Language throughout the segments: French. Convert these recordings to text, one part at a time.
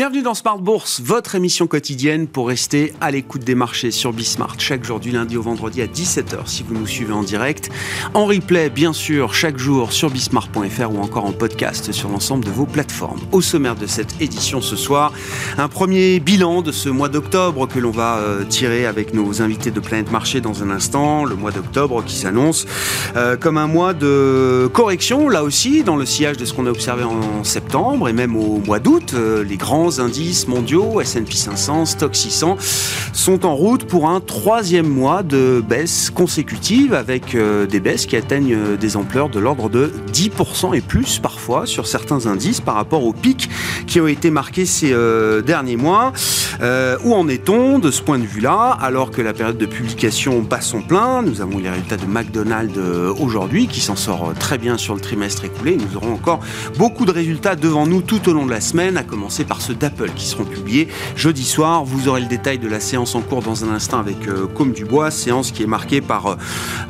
Bienvenue dans Smart Bourse, votre émission quotidienne pour rester à l'écoute des marchés sur Bismart chaque jour du lundi au vendredi à 17h si vous nous suivez en direct. En replay, bien sûr, chaque jour sur bismart.fr ou encore en podcast sur l'ensemble de vos plateformes. Au sommaire de cette édition ce soir, un premier bilan de ce mois d'octobre que l'on va euh, tirer avec nos invités de Planète Marché dans un instant. Le mois d'octobre qui s'annonce euh, comme un mois de correction, là aussi, dans le sillage de ce qu'on a observé en septembre et même au mois d'août. Euh, les grands indices mondiaux, S&P 500, Stock 600, sont en route pour un troisième mois de baisse consécutive avec euh, des baisses qui atteignent euh, des ampleurs de l'ordre de 10% et plus parfois sur certains indices par rapport aux pics qui ont été marqués ces euh, derniers mois. où en est-on de ce point de vue-là? Alors que la période de publication bat son plein Nous avons les résultats de McDonald's aujourd'hui qui s'en sort très bien sur le trimestre écoulé. Nous aurons encore beaucoup de résultats devant nous tout au long de la semaine, à commencer par ceux d'Apple qui seront publiés jeudi soir. Vous aurez le détail de la séance en cours dans un instant avec euh, Comme Dubois, séance qui est marquée par euh,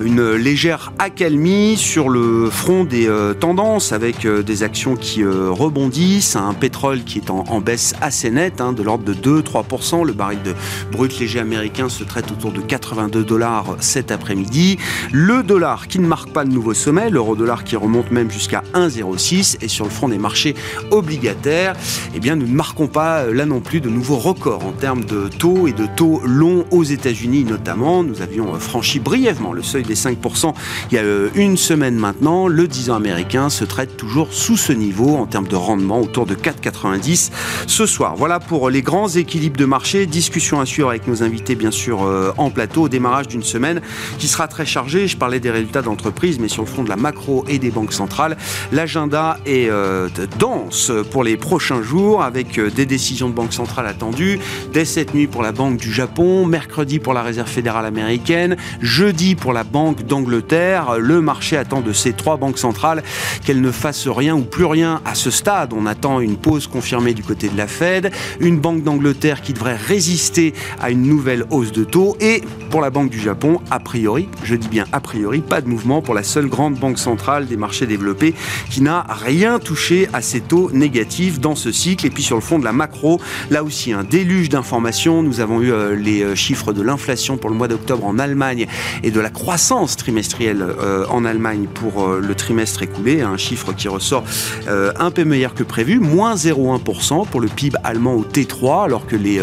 une légère accalmie sur le front des euh, tendances avec des actions qui rebondissent, un pétrole qui est en, baisse assez nette, hein, de l'ordre de 2-3%. Le baril de brut léger américain se traite autour de 82 dollars cet après-midi. Le dollar qui ne marque pas de nouveau sommet, l'euro dollar qui remonte même jusqu'à 1,06 et sur le front des marchés obligataires, eh bien nous ne marquons pas là non plus de nouveaux records en termes de taux et de taux longs aux États-Unis notamment. Nous avions franchi brièvement le seuil des 5% il y a euh, une semaine maintenant. Le 10 ans américain se traite toujours sous ce niveau en termes de rendement autour de 4,90 ce soir. Voilà pour les grands équilibres de marché. Discussion à suivre avec nos invités bien sûr euh, en plateau au démarrage d'une semaine qui sera très chargée. Je parlais des résultats d'entreprise mais sur le front de la macro et des banques centrales, l'agenda est euh, dense pour les prochains jours avec des décisions de banque centrale attendues dès cette nuit pour la Banque du Japon, mercredi pour la Réserve fédérale américaine, jeudi pour la Banque d'Angleterre. Le marché attend de ces trois banques centrales qu'elles ne fassent rien ou plus rien à ce stade. On attend une pause confirmée du côté de la Fed, une Banque d'Angleterre qui devrait résister à une nouvelle hausse de taux et pour la Banque du Japon, a priori, je dis bien a priori, pas de mouvement pour la seule grande banque centrale des marchés développés qui n'a rien touché à ces taux négatifs dans ce cycle. Et puis sur le fond de la macro, là aussi un déluge d'informations. Nous avons eu euh, les euh, chiffres de l'inflation pour le mois d'octobre en Allemagne et de la croissance trimestrielle euh, en Allemagne pour le trimestre écoulé, un chiffre qui ressort un peu meilleur que prévu, moins 0,1% pour le PIB allemand au T3, alors que les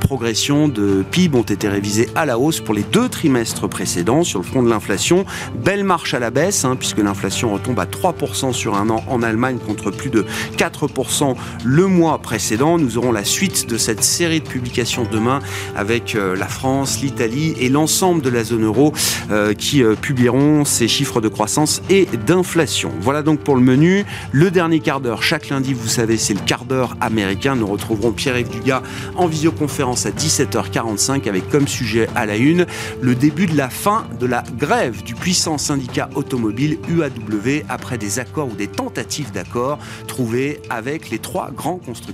progressions de PIB ont été révisées à la hausse pour les deux trimestres précédents sur le front de l'inflation. Belle marche à la baisse, hein, puisque l'inflation retombe à 3% sur un an en Allemagne contre plus de 4% le mois Nous aurons la suite de cette série de publications demain avec euh, la France, l'Italie et l'ensemble de la zone euro euh, qui euh, publieront ces chiffres de croissance et d'inflation. Voilà donc pour le menu. Le dernier quart d'heure, chaque lundi, vous savez, c'est le quart d'heure américain. Nous retrouverons Pierre-Yves Dugas en visioconférence à 17h45 avec comme sujet à la une le début de la fin de la grève du puissant syndicat automobile UAW après des accords ou des tentatives d'accords trouvés avec les trois grands constructeurs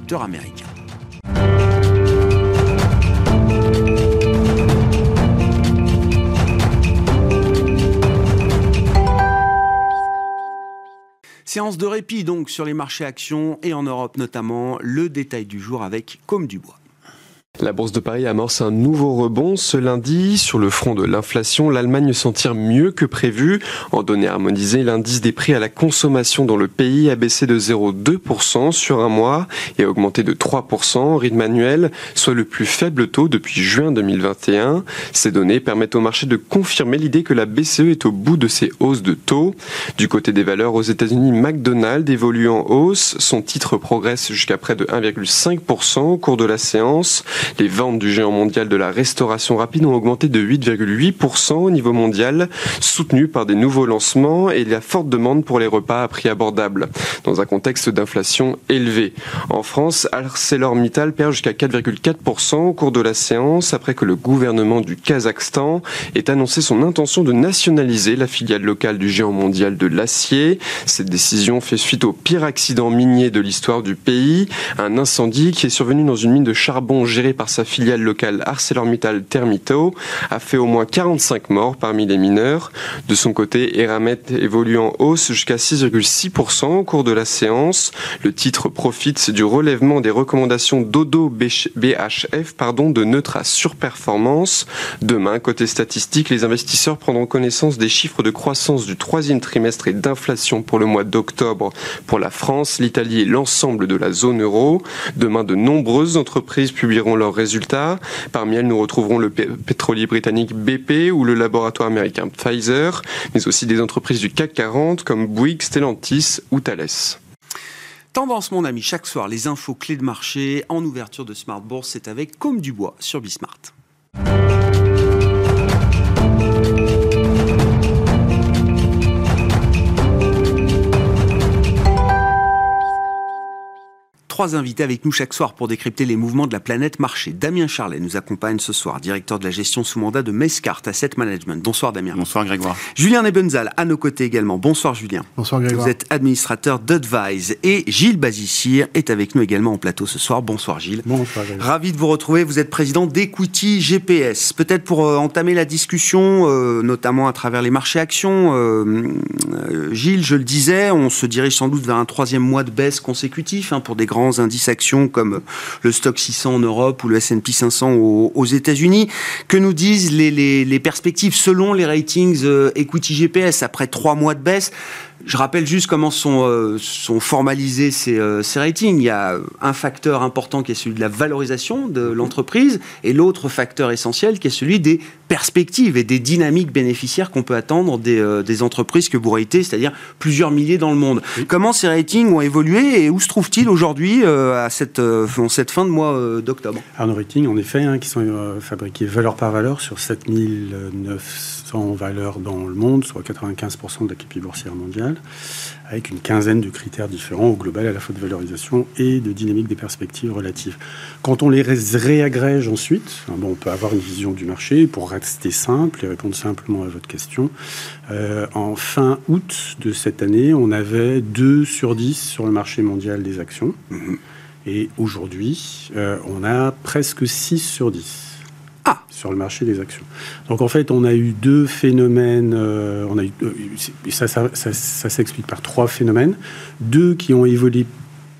Séance de répit donc sur les marchés actions et en Europe notamment. Le détail du jour avec Comme du Bois. La Bourse de Paris amorce un nouveau rebond ce lundi. Sur le front de l'inflation, l'Allemagne s'en tire mieux que prévu. En données harmonisées, l'indice des prix à la consommation dans le pays a baissé de 0,2% sur un mois et a augmenté de 3% en rythme annuel, soit le plus faible taux depuis juin 2021. Ces données permettent au marché de confirmer l'idée que la BCE est au bout de ses hausses de taux. Du côté des valeurs aux États-Unis, McDonald's évolue en hausse. Son titre progresse jusqu'à près de 1,5% au cours de la séance. Les ventes du géant mondial de la restauration rapide ont augmenté de 8,8% au niveau mondial, soutenues par des nouveaux lancements et la forte demande pour les repas à prix abordable, dans un contexte d'inflation élevée. En France, ArcelorMittal perd jusqu'à 4,4% au cours de la séance après que le gouvernement du Kazakhstan ait annoncé son intention de nationaliser la filiale locale du géant mondial de l'acier. Cette décision fait suite au pire accident minier de l'histoire du pays, un incendie qui est survenu dans une mine de charbon gérée par sa filiale locale ArcelorMittal Termito, a fait au moins 45 morts parmi les mineurs. De son côté, Eramet évolue en hausse jusqu'à 6,6% au cours de la séance. Le titre profite du relèvement des recommandations d'Odo BHF pardon, de neutre à surperformance. Demain, côté statistique, les investisseurs prendront connaissance des chiffres de croissance du troisième trimestre et d'inflation pour le mois d'octobre pour la France, l'Italie et l'ensemble de la zone euro. Demain, de nombreuses entreprises publieront résultats. Parmi elles, nous retrouverons le pétrolier britannique BP ou le laboratoire américain Pfizer, mais aussi des entreprises du CAC 40 comme Bouygues, Stellantis ou Thales. Tendance, mon ami, chaque soir, les infos clés de marché en ouverture de Smart Bourse, c'est avec Comme du Bois sur Bismart. Trois invités avec nous chaque soir pour décrypter les mouvements de la planète marché. Damien Charlet nous accompagne ce soir, directeur de la gestion sous mandat de Mescart Asset Management. Bonsoir Damien. Bonsoir Grégoire. Julien Nebenzal à nos côtés également. Bonsoir Julien. Bonsoir Grégoire. Vous êtes administrateur d'Advise et Gilles Bazissir est avec nous également en plateau ce soir. Bonsoir Gilles. Bonsoir Grégoire. Ravi de vous retrouver. Vous êtes président d'Equity GPS. Peut-être pour euh, entamer la discussion, euh, notamment à travers les marchés actions. Euh, Gilles, je le disais, on se dirige sans doute vers un troisième mois de baisse consécutif hein, pour des grands indices actions comme le stock 600 en Europe ou le S&P 500 aux, États-Unis. Que nous disent les, perspectives selon les ratings euh, Equity GPS après trois mois de baisse? Je rappelle juste comment sont, euh, sont formalisés ces, euh, ces, ratings. Il y a un facteur important qui est celui de la valorisation de mhm. l'entreprise et l'autre facteur essentiel qui est celui des perspectives et des dynamiques bénéficiaires qu'on peut attendre des, euh, des, entreprises que vous ratez, c'est-à-dire plusieurs milliers dans le monde. Comment ces ratings ont évolué et où se trouvent-ils aujourd'hui à cette, cette fin de mois d'octobre? Alors nos ratings, en effet, hein, qui sont fabriqués valeur par valeur sur 7900 valeurs dans le monde, soit 95% de la capitale boursière mondiale avec une quinzaine de critères différents au global à la fois de valorisation et de dynamique des perspectives relatives. Quand on les réagrège ensuite, hein, bon, on peut avoir une vision du marché pour rester simple et répondre simplement à votre question. Euh, en fin août de cette année, on avait 2 sur 10 sur le marché mondial des actions. Et aujourd'hui, euh, on a presque 6 sur 10. Ah. sur le marché des actions. Donc en fait, on a eu deux phénomènes, euh, on a eu, euh, ça, s'explique par trois phénomènes, deux qui ont évolué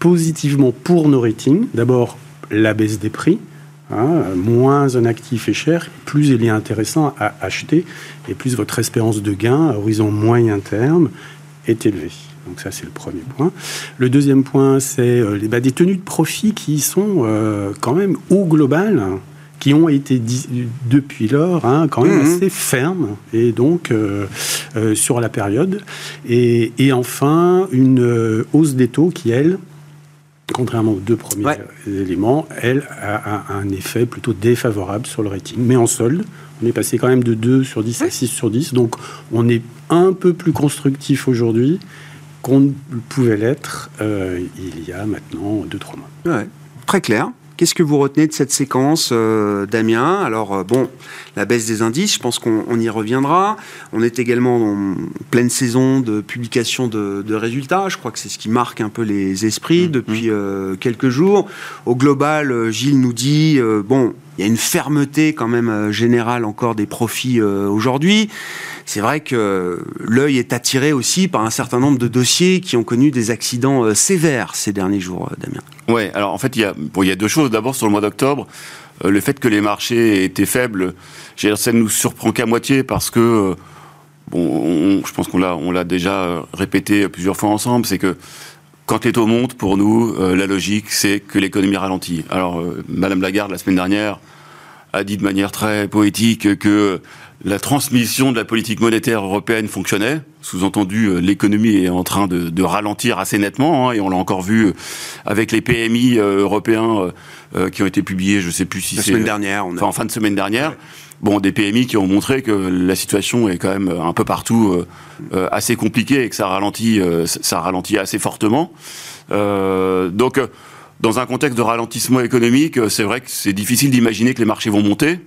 positivement pour nos ratings. D'abord, la baisse des prix. Hein, moins un actif est cher, plus il est intéressant à acheter et plus votre espérance de gain à horizon moyen terme est élevée. Donc ça, c'est le premier point. Le deuxième point, c'est euh, bah, des tenues de profit qui sont quand même au global qui ont été depuis lors hein, quand même mhm. assez fermes et donc euh, euh, sur la période. Et, enfin, une euh, hausse des taux qui, elle, contrairement aux deux premiers éléments, elle a, un effet plutôt défavorable sur le rating. Mais en solde, on est passé quand même de 2 sur 10 à 6 sur 10. Donc on est un peu plus constructif aujourd'hui qu'on pouvait l'être il y a maintenant 2-3 mois. Ouais. Très clair. Qu'est-ce que vous retenez de cette séquence, euh, Damien? Alors, euh, bon, la baisse des indices, je pense qu'on y reviendra. On est également en pleine saison de publication de, résultats. Je crois que c'est ce qui marque un peu les esprits mmh. depuis euh, quelques jours. Au global, Gilles nous dit, bon, il y a une fermeté quand même générale encore des profits aujourd'hui c'est vrai que l'œil est attiré aussi par un certain nombre de dossiers qui ont connu des accidents euh, sévères ces derniers jours, euh, Damien. Oui, alors en fait, il y a, deux choses. D'abord, sur le mois d'octobre, euh, le fait que les marchés étaient faibles, ça ne nous surprend qu'à moitié parce que, bon, je pense qu'on l'a, on l'a déjà répété plusieurs fois ensemble, c'est que quand les taux montent, pour nous, la logique, c'est que l'économie ralentit. Alors, Madame Lagarde, la semaine dernière, a dit de manière très poétique que la transmission de la politique monétaire européenne fonctionnait. Sous-entendu, euh, l'économie est en train de, ralentir assez nettement, hein, et on l'a encore vu euh, avec les PMI euh, européens qui ont été publiés, je ne sais plus si c'est... La semaine dernière. On en fin de semaine dernière. Bon, des PMI qui ont montré que la situation est quand même un peu partout assez compliquée et que ça ralentit, ça ralentit assez fortement. donc, dans un contexte de ralentissement économique, c'est vrai que c'est difficile d'imaginer que les marchés vont monter.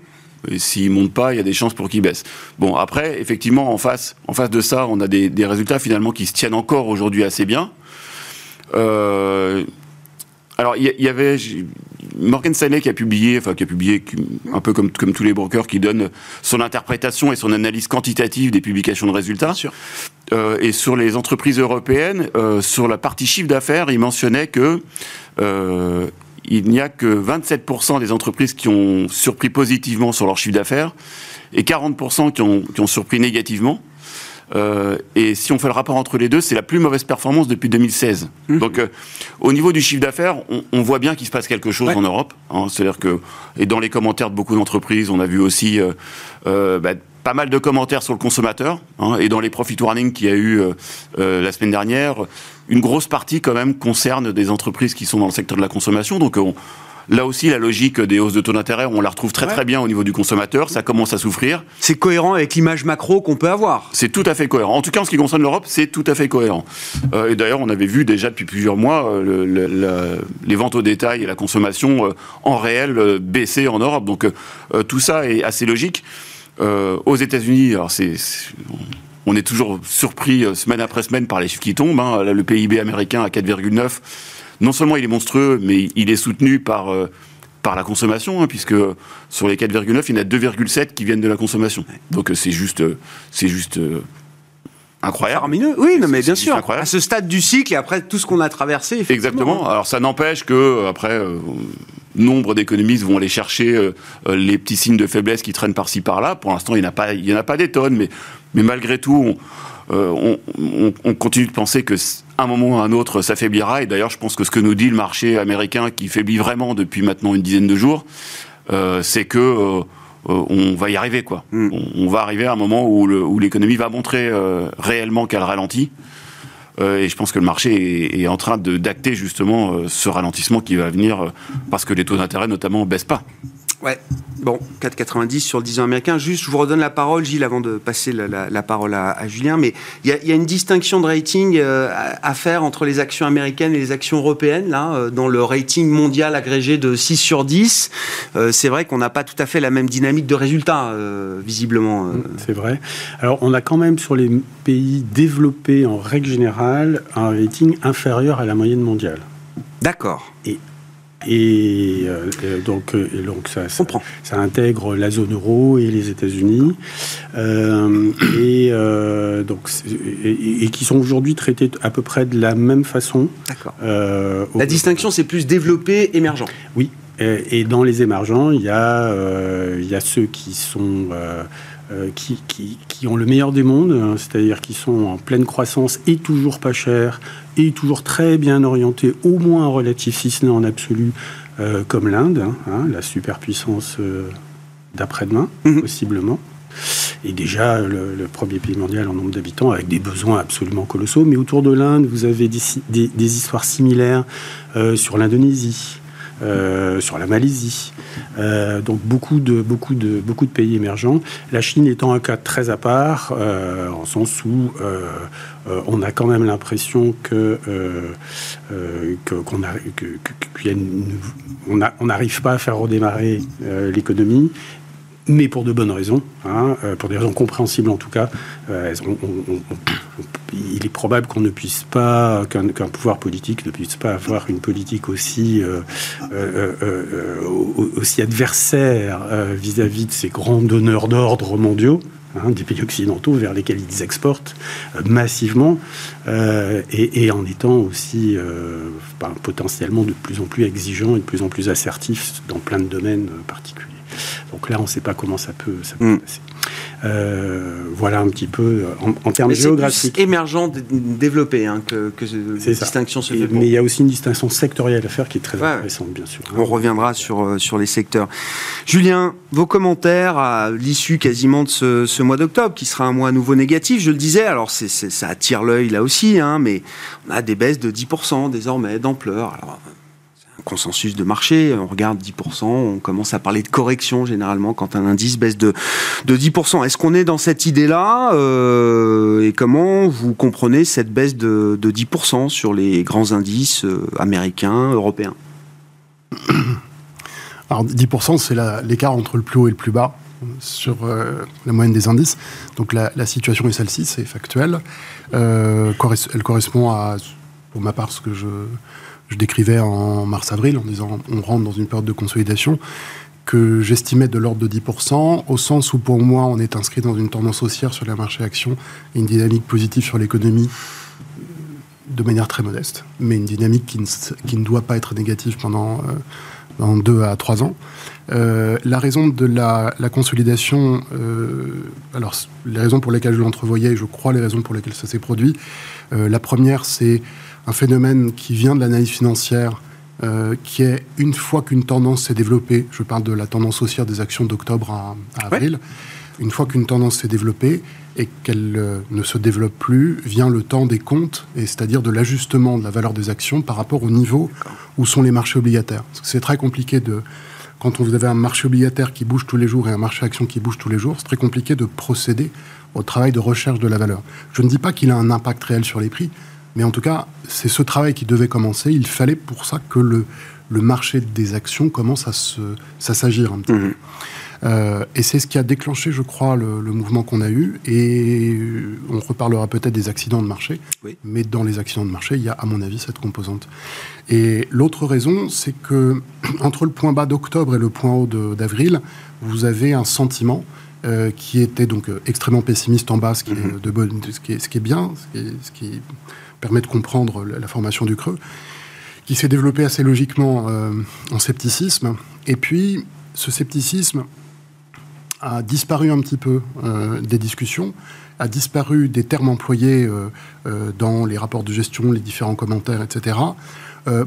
Et s'ils ne montent pas, il y a des chances pour qu'ils baissent. Bon, après, effectivement, en face, en face de ça, on a des, résultats finalement qui se tiennent encore aujourd'hui assez bien. Euh, alors, il y, avait, Morgan Stanley qui a publié, enfin qui a publié un peu comme, comme tous les brokers, qui donne son interprétation et son analyse quantitative des publications de résultats. Euh, et sur les entreprises européennes, euh, sur la partie chiffre d'affaires, il mentionnait que il n'y a que 27% des entreprises qui ont surpris positivement sur leur chiffre d'affaires et 40% qui ont, qui ont surpris négativement. Euh, et si on fait le rapport entre les deux, c'est la plus mauvaise performance depuis 2016. Mmh. Donc, euh, au niveau du chiffre d'affaires, on, on, voit bien qu'il se passe quelque chose ouais. en Europe. Hein, C'est-à-dire que, et dans les commentaires de beaucoup d'entreprises, on a vu aussi euh, bah, pas mal de commentaires sur le consommateur. Hein, et dans les profit warnings qu'il y a eu euh, la semaine dernière, une grosse partie quand même concerne des entreprises qui sont dans le secteur de la consommation. Donc, on, Là aussi, la logique des hausses de taux d'intérêt, on la retrouve très ouais. très bien au niveau du consommateur. Ça commence à souffrir. C'est cohérent avec l'image macro qu'on peut avoir. C'est tout à fait cohérent. En tout cas, en ce qui concerne l'Europe, c'est tout à fait cohérent. Euh, et d'ailleurs, on avait vu déjà depuis plusieurs mois euh, le, le, le, les ventes au détail et la consommation euh, en réel baisser en Europe. Donc tout ça est assez logique. aux États-Unis, alors c'est on est toujours surpris semaine après semaine par les chiffres qui tombent. Hein. Le PIB américain à 4,9 non seulement il est monstrueux, mais il est soutenu par, euh, par la consommation, hein, puisque sur les 4,9, il y en a 2,7 qui viennent de la consommation. Donc euh, c'est juste, euh, c'est juste incroyable. Faramineux. Oui, non, mais bien sûr. Incroyable. À ce stade du cycle et après tout ce qu'on a traversé. Exactement. Alors ça n'empêche que après. Euh, nombre d'économistes vont aller chercher euh, les petits signes de faiblesse qui traînent par-ci par-là. Pour l'instant, il n'y en a pas, il y en a pas des tonnes, mais, mais malgré tout, on, euh, on, on, on, continue de penser que un moment ou un autre, ça faiblira. Et d'ailleurs, je pense que ce que nous dit le marché américain, qui faiblit vraiment depuis maintenant une dizaine de jours, euh, c'est que euh, on va y arriver, quoi. Mm. On, on, va arriver à un moment où l'économie va montrer euh, réellement qu'elle ralentit. Euh, et je pense que le marché est, est en train d'acter justement euh, ce ralentissement qui va venir parce que les taux d'intérêt notamment baissent pas. Ouais. Bon, 4,90 sur le 10 ans américain. Juste, je vous redonne la parole, Gilles, avant de passer la, la, la parole à, à, Julien. Mais il y, y, a une distinction de rating euh, à faire entre les actions américaines et les actions européennes. Là, euh, dans le rating mondial agrégé de 6 sur 10, euh, c'est vrai qu'on n'a pas tout à fait la même dynamique de résultats, visiblement. Euh. C'est vrai. Alors, on a quand même sur les pays développés, en règle générale, un rating inférieur à la moyenne mondiale. D'accord. Et et, euh, donc, euh, et donc ça, ça, ça, intègre la zone euro et les États-Unis, euh, et, euh, donc, et, et, qui sont aujourd'hui traités à peu près de la même façon. D'accord. Euh, la distinction, c'est plus développé, émergent. Oui. Et, dans les émergents, il y a, euh, il y a ceux qui sont qui, qui, qui, ont le meilleur des mondes, hein, c'est-à-dire qui sont en pleine croissance et toujours pas chers, et toujours très bien orientés, au moins en relatif, si ce n'est en absolu, euh, comme l'Inde, hein, hein, la superpuissance euh, d'après-demain, mmh. possiblement. Et déjà, le, le, premier pays mondial en nombre d'habitants, avec des besoins absolument colossaux. Mais autour de l'Inde, vous avez des, des, des histoires similaires euh, sur l'Indonésie, euh, sur la Malaisie. Euh, donc beaucoup de, beaucoup, de, beaucoup de pays émergents. La Chine étant un cas très à part, euh, en sens où on a quand même l'impression que qu'on on n'arrive pas à faire redémarrer l'économie mais pour de bonnes raisons, hein, euh, pour des raisons compréhensibles en tout cas. Euh, il est probable qu'on ne puisse pas, qu'un qu pouvoir politique ne puisse pas avoir une politique aussi, euh, aussi adversaire vis-à-vis -vis de ces grands donneurs d'ordre mondiaux. Hein, des pays occidentaux vers lesquels ils exportent massivement et, et, en étant aussi ben, potentiellement de plus en plus exigeants et de plus en plus assertifs dans plein de domaines particuliers. Donc là, on ne sait pas comment ça peut, ça peut mm. passer. Euh, voilà un petit peu en, en termes géographiques. émergent, développé, hein, que, que cette distinction se fait. Mais il y a aussi une distinction sectorielle à faire qui est très ouais. intéressante, bien sûr. On reviendra sur, euh, sur les secteurs. Julien, vos commentaires à l'issue quasiment de ce, ce mois d'octobre, qui sera un mois à nouveau négatif, je le disais, alors ça attire l'œil là aussi, hein, mais on a des baisses de 10% désormais d'ampleur. Alors, consensus de marché. On regarde 10%, on commence à parler de correction généralement quand un indice baisse de, de 10%. Est-ce qu'on est dans cette idée-là euh, Et comment vous comprenez cette baisse de, de 10% sur les grands indices euh, américains, européens? Alors 10%, c'est l'écart entre le plus haut et le plus bas sur euh, la moyenne des indices. Donc la, situation est celle-ci, c'est factuel. Elle correspond à, pour ma part, ce que je je décrivais en mars-avril en disant on rentre dans une période de consolidation que j'estimais de l'ordre de 10%, au sens où pour moi on est inscrit dans une tendance haussière sur les marchés actions et une dynamique positive sur l'économie de manière très modeste, mais une dynamique qui ne, qui ne doit pas être négative pendant, euh, deux à trois ans. Euh, la raison de la, la consolidation, euh, alors les raisons pour lesquelles je l'entrevoyais, je crois les raisons pour lesquelles ça s'est produit. Euh, la première, c'est un phénomène qui vient de l'analyse financière, euh, qui est une fois qu'une tendance s'est développée, je parle de la tendance haussière des actions d'octobre à, à avril, une fois qu'une tendance s'est développée et qu'elle euh, ne se développe plus, vient le temps des comptes, et c'est-à-dire de l'ajustement de la valeur des actions par rapport au niveau où sont les marchés obligataires. C'est très compliqué de, quand vous avez un marché obligataire qui bouge tous les jours et un marché action qui bouge tous les jours, c'est très compliqué de procéder au travail de recherche de la valeur. Je ne dis pas qu'il a un impact réel sur les prix, mais en tout cas, c'est ce travail qui devait commencer. Il fallait pour ça que le, le marché des actions commence à se, s'agir un petit peu. Euh, et c'est ce qui a déclenché, je crois, le, le mouvement qu'on a eu. Et on reparlera peut-être des accidents de marché. Oui. Mais dans les accidents de marché, il y a, à mon avis, cette composante. Et l'autre raison, c'est que entre le point bas d'octobre et le point haut de- d'avril, vous avez un sentiment euh, qui était donc euh, extrêmement pessimiste en bas, ce qui, est, de bonne- ce qui est, ce qui est bien, ce qui, est- ce qui permet de comprendre la, formation du creux, qui s'est développé assez logiquement euh, en scepticisme. Et puis, ce scepticisme a disparu un petit peu euh, des discussions, a disparu des termes employés euh, dans les rapports de gestion, les différents commentaires, etc.,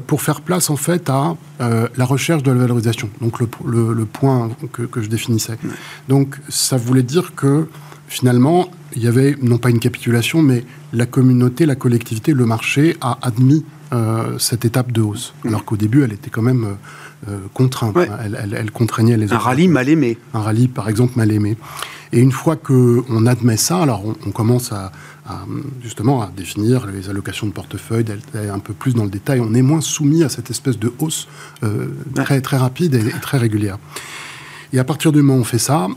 pour faire place en fait à la recherche de la valorisation, donc le, le- le point que, que je définissais. Donc ça voulait dire que finalement, il y avait non pas une capitulation, mais la communauté, la collectivité, le marché a admis euh, cette étape de hausse, alors qu'au début, elle était quand même euh, euh, contrainte, Ouais. elle, elle- elle contraignait les Un autres rallye mal aimé. un rallye par exemple mal aimé. Et une fois qu'on admet ça, alors on, on commence à, à, justement à définir les allocations de portefeuille, un peu plus dans le détail. On est moins soumis à cette espèce de hausse euh, très, très rapide et, et très régulière. Et à partir du moment où on fait ça,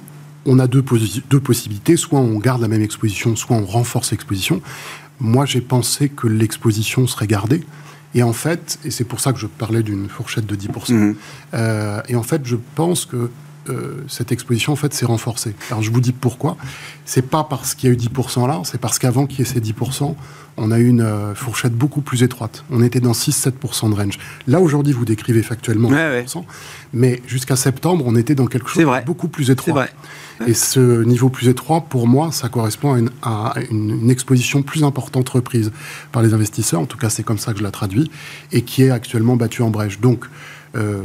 on a deux, posi- deux possibilités. Soit on garde la même exposition, soit on renforce l'exposition. Moi, j'ai pensé que l'exposition serait gardée. Et en fait, et c'est pour ça que je parlais d'une fourchette de 10%, Mhm. euh, et en fait, je pense que euh, cette exposition en fait s'est renforcée. Alors je vous dis pourquoi. C'est pas parce qu'il y a eu 10% là, c'est parce qu'avant qu'il y ait ces 10%, on a eu une euh, fourchette beaucoup plus étroite. On était dans 6-7% de range. Là aujourd'hui, vous décrivez factuellement Ouais, ouais. 10%, mais jusqu'à septembre, on était dans quelque chose C'est vrai. de beaucoup plus C'est étroit. vrai. Et ce niveau plus étroit, pour moi, ça correspond à une, exposition plus importante reprise par les investisseurs, en tout cas c'est comme ça que je la traduis, et qui est actuellement battue en brèche. Donc, euh,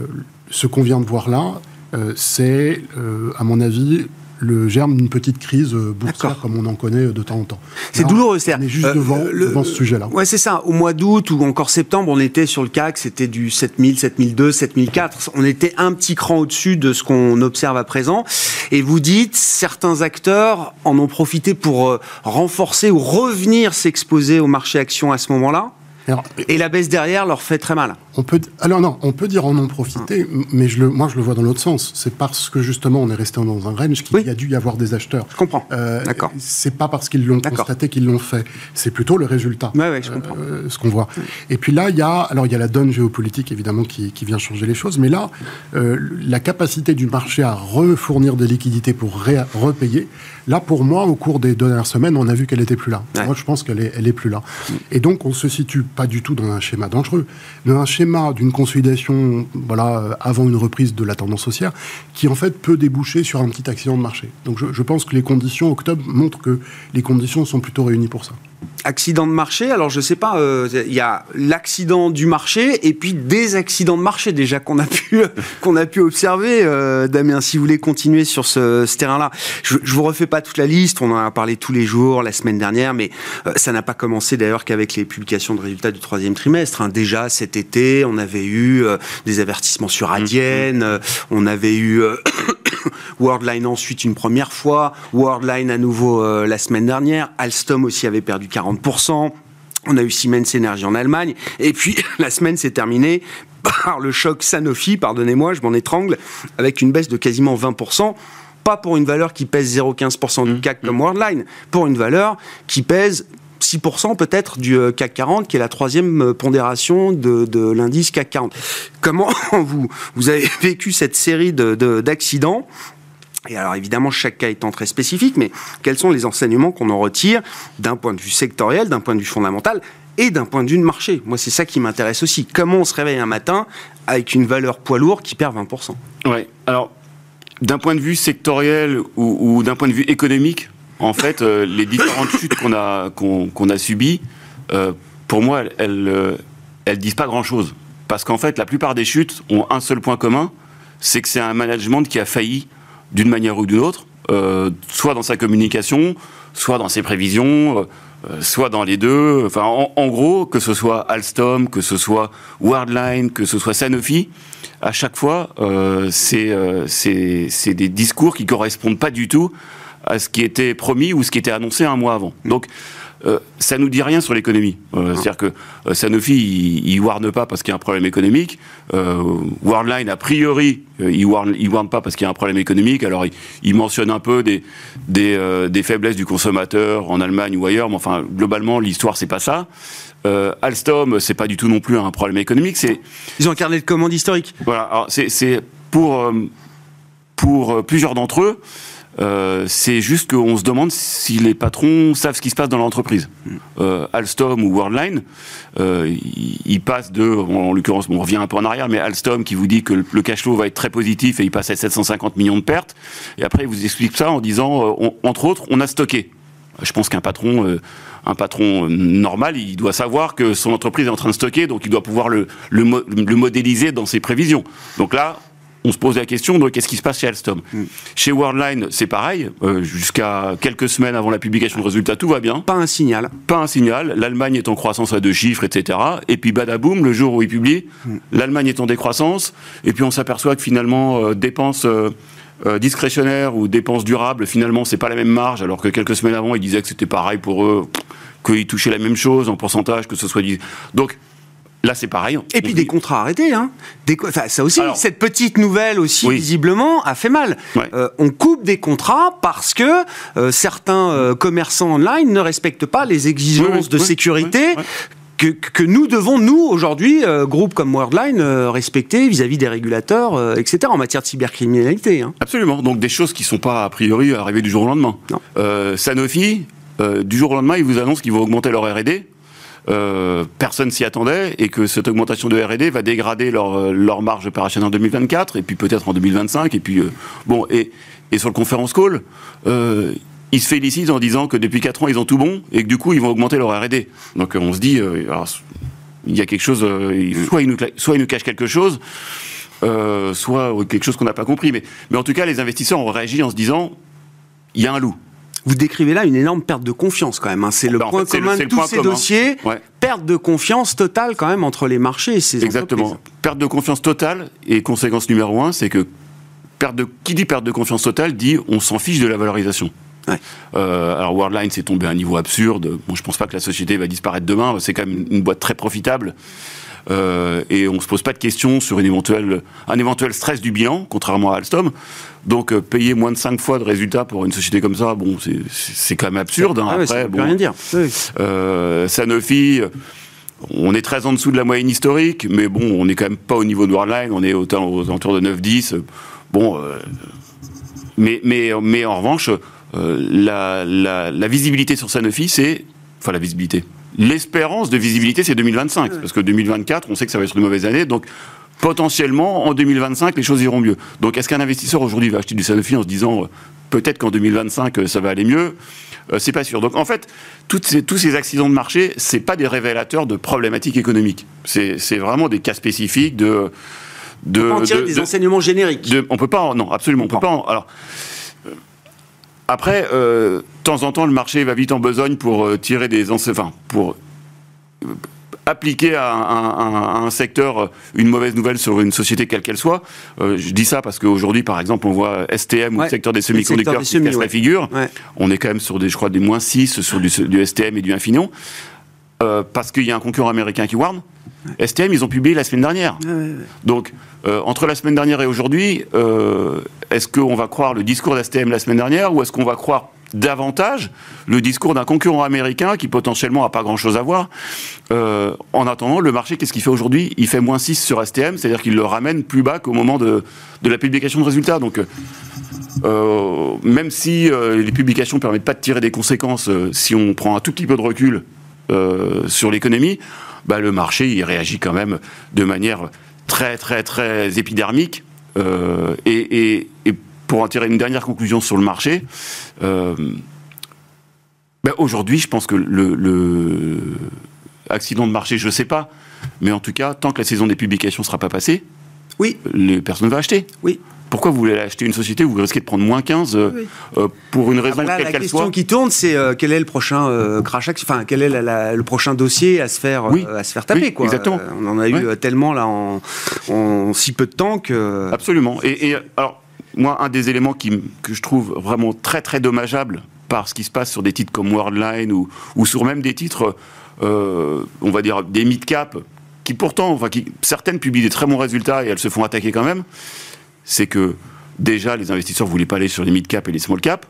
ce qu'on vient de voir là, euh, c'est, euh, à mon avis, le germe d'une petite crise euh, boursière comme on en connaît de temps en temps. C'est douloureux, c'est On est juste devant, devant ce sujet-là. Ouais, c'est ça. Au mois d'août ou encore septembre, on était sur le CAC, c'était du 7000, 7002, 7004. On était un petit cran au-dessus de ce qu'on observe à présent. Et vous dites, certains acteurs en ont profité pour euh, renforcer ou revenir s'exposer au marché action à ce moment-là. Alors, Et la baisse derrière leur fait très mal. On peut, alors non, on peut dire en en profiter, mais je le, moi je le vois dans l'autre sens. C'est parce que justement on est resté dans un range qu'il Oui. y a dû y avoir des acheteurs. Je comprends. Euh, D'accord. C'est pas parce qu'ils l'ont constaté qu'ils l'ont fait. C'est plutôt le résultat. Ouais, ouais, je comprends. euh, ce qu'on voit. Et puis là, il y a, alors il y a la donne géopolitique évidemment qui, qui vient changer les choses, mais là, euh, la capacité du marché à refournir des liquidités pour repayer, là pour moi, au cours des deux dernières semaines, on a vu qu'elle était plus là. Ouais. Moi, je pense qu'elle est, elle est plus là. Et donc, on se situe pas du tout dans un schéma dangereux, dans un schéma d'une consolidation, voilà, avant une reprise de la tendance haussière, qui en fait peut déboucher sur un petit accident de marché. Donc, je, je pense que les conditions octobre montrent que les conditions sont plutôt réunies pour ça. Accident de marché, alors je sais pas, euh, il y a l'accident du marché et puis des accidents de marché déjà qu'on a pu qu'on a pu observer. Euh, Damien, si vous voulez continuer sur ce, ce terrain-là, je, je vous refais pas toute la liste, on en a parlé tous les jours la semaine dernière, mais euh, ça n'a pas commencé d'ailleurs qu'avec les publications de résultats du troisième trimestre. hein. Déjà cet été, on avait eu euh, des avertissements sur Adyen, euh, on avait eu euh, Worldline ensuite une première fois, Worldline à nouveau euh, la semaine dernière, Alstom aussi avait perdu 40%. On a eu Siemens Energy en Allemagne. Et puis, la semaine s'est terminée par le choc Sanofi, pardonnez-moi, je m'en étrangle, avec une baisse de quasiment 20%. Pas pour une valeur qui pèse 0,15% du CAC comme Worldline, pour une valeur qui pèse 6% peut-être du CAC 40, qui est la troisième pondération de, l'indice CAC 40. Comment vous, vous avez vécu cette série d'accidents? Et alors évidemment, chaque cas étant très spécifique, mais quels sont les enseignements qu'on en retire d'un point de vue sectoriel, d'un point de vue fondamental et d'un point de vue de marché? Moi, c'est ça qui m'intéresse aussi. Comment on se réveille un matin avec une valeur poids lourd qui perd 20% Oui, alors d'un point de vue sectoriel ou, d'un point de vue économique, en fait, euh, les différentes chutes qu'on a, qu'on, a subies, euh, pour moi, elles ne euh, disent pas grand-chose. Parce qu'en fait, la plupart des chutes ont un seul point commun, c'est que c'est un management qui a failli d'une manière ou d'une autre, soit dans sa communication, soit dans ses prévisions, soit dans les deux. Enfin, en, gros, que ce soit Alstom, que ce soit Worldline, que ce soit Sanofi, à chaque fois, c'est des discours qui correspondent pas du tout à ce qui était promis ou ce qui était annoncé un mois avant. Donc, euh, ça nous dit rien sur l'économie. Euh, c'est-à-dire que euh, Sanofi, il, ne warne pas parce qu'il y a un problème économique. Worldline, a priori, il warne, il warne pas parce qu'il y a un problème économique. Alors, il, mentionne un peu des, des, faiblesses du consommateur en Allemagne ou ailleurs, mais enfin, globalement, l'histoire, c'est pas ça. Alstom, c'est pas du tout non plus un problème économique. C'est ils ont un carnet de commandes historique. Voilà. c'est pour pour plusieurs d'entre eux. Euh, c'est juste qu'on se demande si les patrons savent ce qui se passe dans l'entreprise. Euh, Alstom ou Worldline, euh, ils passent de, en l'occurrence, on revient un peu en arrière, mais Alstom qui vous dit que le cash flow va être très positif et il passe à 750 millions de pertes, et après il vous explique ça en disant, entre autres, on a stocké. Je pense qu'un patron, un patron normal, il doit savoir que son entreprise est en train de stocker, donc il doit pouvoir le, le, le modéliser dans ses prévisions. Donc là, on se pose la question de qu'est-ce qui se passe chez Alstom. Mm. Chez Worldline, c'est pareil. Euh, jusqu'à quelques semaines avant la publication de résultats, tout va bien. Pas un signal. Pas un signal. L'Allemagne est en croissance à deux chiffres, etc. Et puis badaboum, le jour où il publie, mm. l'Allemagne est en décroissance. Et puis on s'aperçoit que finalement, euh, dépenses euh, discrétionnaires ou dépenses durables, finalement, c'est pas la même marge. Alors que quelques semaines avant, ils disaient que c'était pareil pour eux, qu'ils touchaient la même chose en pourcentage, que ce soit. Donc Là, c'est pareil. Et puis des contrats arrêtés. Hein. Des... Enfin, ça aussi, cette petite nouvelle aussi, visiblement, a fait mal. Euh, on coupe des contrats parce que euh, certains euh, commerçants online ne respectent pas les exigences de sécurité que, que, nous devons, nous, aujourd'hui, groupes comme Worldline, respecter vis-à-vis des régulateurs, etc., en matière de cybercriminalité. Hein. Absolument. Donc des choses qui ne sont pas, a priori, arrivées du jour au lendemain. Sanofi, du jour au lendemain, ils vous annoncent qu'ils vont augmenter leur R&D euh, personne s'y attendait et que cette augmentation de R&D va dégrader leur, euh, leur marge opérationnelle en 2024 et puis peut-être en 2025 et puis euh, bon et, sur le conférence call ils se félicitent en disant que depuis 4 ans ils ont tout bon et que du coup ils vont augmenter leur R&D donc on se dit il y a quelque chose soit ils nous soit ils nous cachent quelque chose soit quelque chose qu'on n'a pas compris. Mais mais en tout cas les investisseurs ont réagi en se disant il y a un loup vous décrivez là une énorme perte de confiance quand même. Hein. C'est le bah, point commun de tous ces dossiers. Perte de confiance totale quand même entre les marchés et ces Exactement. Perte de confiance totale et conséquence numéro un, c'est que perte de, qui dit perte de confiance totale dit on s'en fiche de la valorisation. Euh, alors Worldline s'est tombé à un niveau absurde. Bon, je pense pas que la société va disparaître demain. C'est quand même une boîte très profitable. Euh, et on se pose pas de questions sur une éventuelle, un éventuel stress du bilan, contrairement à Alstom. Donc euh, payer moins de 5 fois de résultats pour une société comme ça, bon, c'est quand même absurde. Hein. Ah Après, bon, rien dire. Euh, Sanofi, on est très en dessous de la moyenne historique, mais bon, on n'est quand même pas au niveau de Worldline, on est aux, aux alentours de 9-10. Bon, mais, mais, mais en revanche, la, la, la visibilité sur Sanofi, c'est... Enfin, la visibilité L'espérance de visibilité, c'est 2025, parce que 2024, on sait que ça va être une mauvaise année, donc potentiellement, en 2025, les choses iront mieux. Donc, est-ce qu'un investisseur aujourd'hui va acheter du Sanofi en se disant euh, peut-être qu'en 2025, euh, ça va aller mieux? Euh, C'est pas sûr. Donc, en fait, ces, tous ces accidents de marché, c'est pas des révélateurs de problématiques économiques. C'est vraiment des cas spécifiques de. de on peut en tirer des enseignements génériques. on peut pas. Non, absolument. On peut pas. alors. Après, euh, de temps en temps, le marché va vite en besogne pour euh, tirer des enfin, pour euh, appliquer à un, secteur une mauvaise nouvelle sur une société quelle qu'elle soit. je dis ça parce qu'aujourd'hui, par exemple, on voit STM ou le secteur des semi-conducteurs qui casse la figure. On est quand même sur des, je crois, des moins 6 sur du, STM et du Infineon. Parce qu'il y a un concurrent américain qui warn. STM, ils ont publié la semaine dernière. Donc, entre la semaine dernière et aujourd'hui, est-ce qu'on va croire le discours d'STM la semaine dernière ou est-ce qu'on va croire davantage le discours d'un concurrent américain qui potentiellement n'a pas grand-chose à voir? Euh, en attendant, le marché, qu'est-ce qu'il fait aujourd'hui? Il fait moins 6 sur STM, c'est-à-dire qu'il le ramène plus bas qu'au moment de, de, la publication de résultats. Donc, euh, même si euh, les publications ne permettent pas de tirer des conséquences, euh, si on prend un tout petit peu de recul euh, sur l'économie, bah, le marché, il réagit quand même de manière très, très, très épidermique. Et, et, et pour en tirer une dernière conclusion sur le marché, euh, ben aujourd'hui, je pense que le, le, accident de marché, je ne sais pas, mais en tout cas, tant que la saison des publications ne sera pas passée, oui. les personnes vont acheter. Oui. Pourquoi vous voulez acheter une société où vous risquez de prendre moins 15 euh, oui. euh, pour une raison ah bah là, quelle qu'elle soit La question qui tourne, c'est euh, quel est le prochain euh, crash, enfin quel est la, la, le prochain dossier à se faire, oui. à se faire taper, oui, quoi. Exactement. on en a eu tellement là en, en, si peu de temps que. Absolument. Et, et alors moi, un des éléments qui, que je trouve vraiment très très dommageable par ce qui se passe sur des titres comme Worldline ou, ou sur même des titres, on va dire, des mid-cap, qui pourtant, enfin, qui, certaines publient des très bons résultats et elles se font attaquer quand même, c'est que déjà, les investisseurs ne voulaient pas aller sur les mid-cap et les small-cap.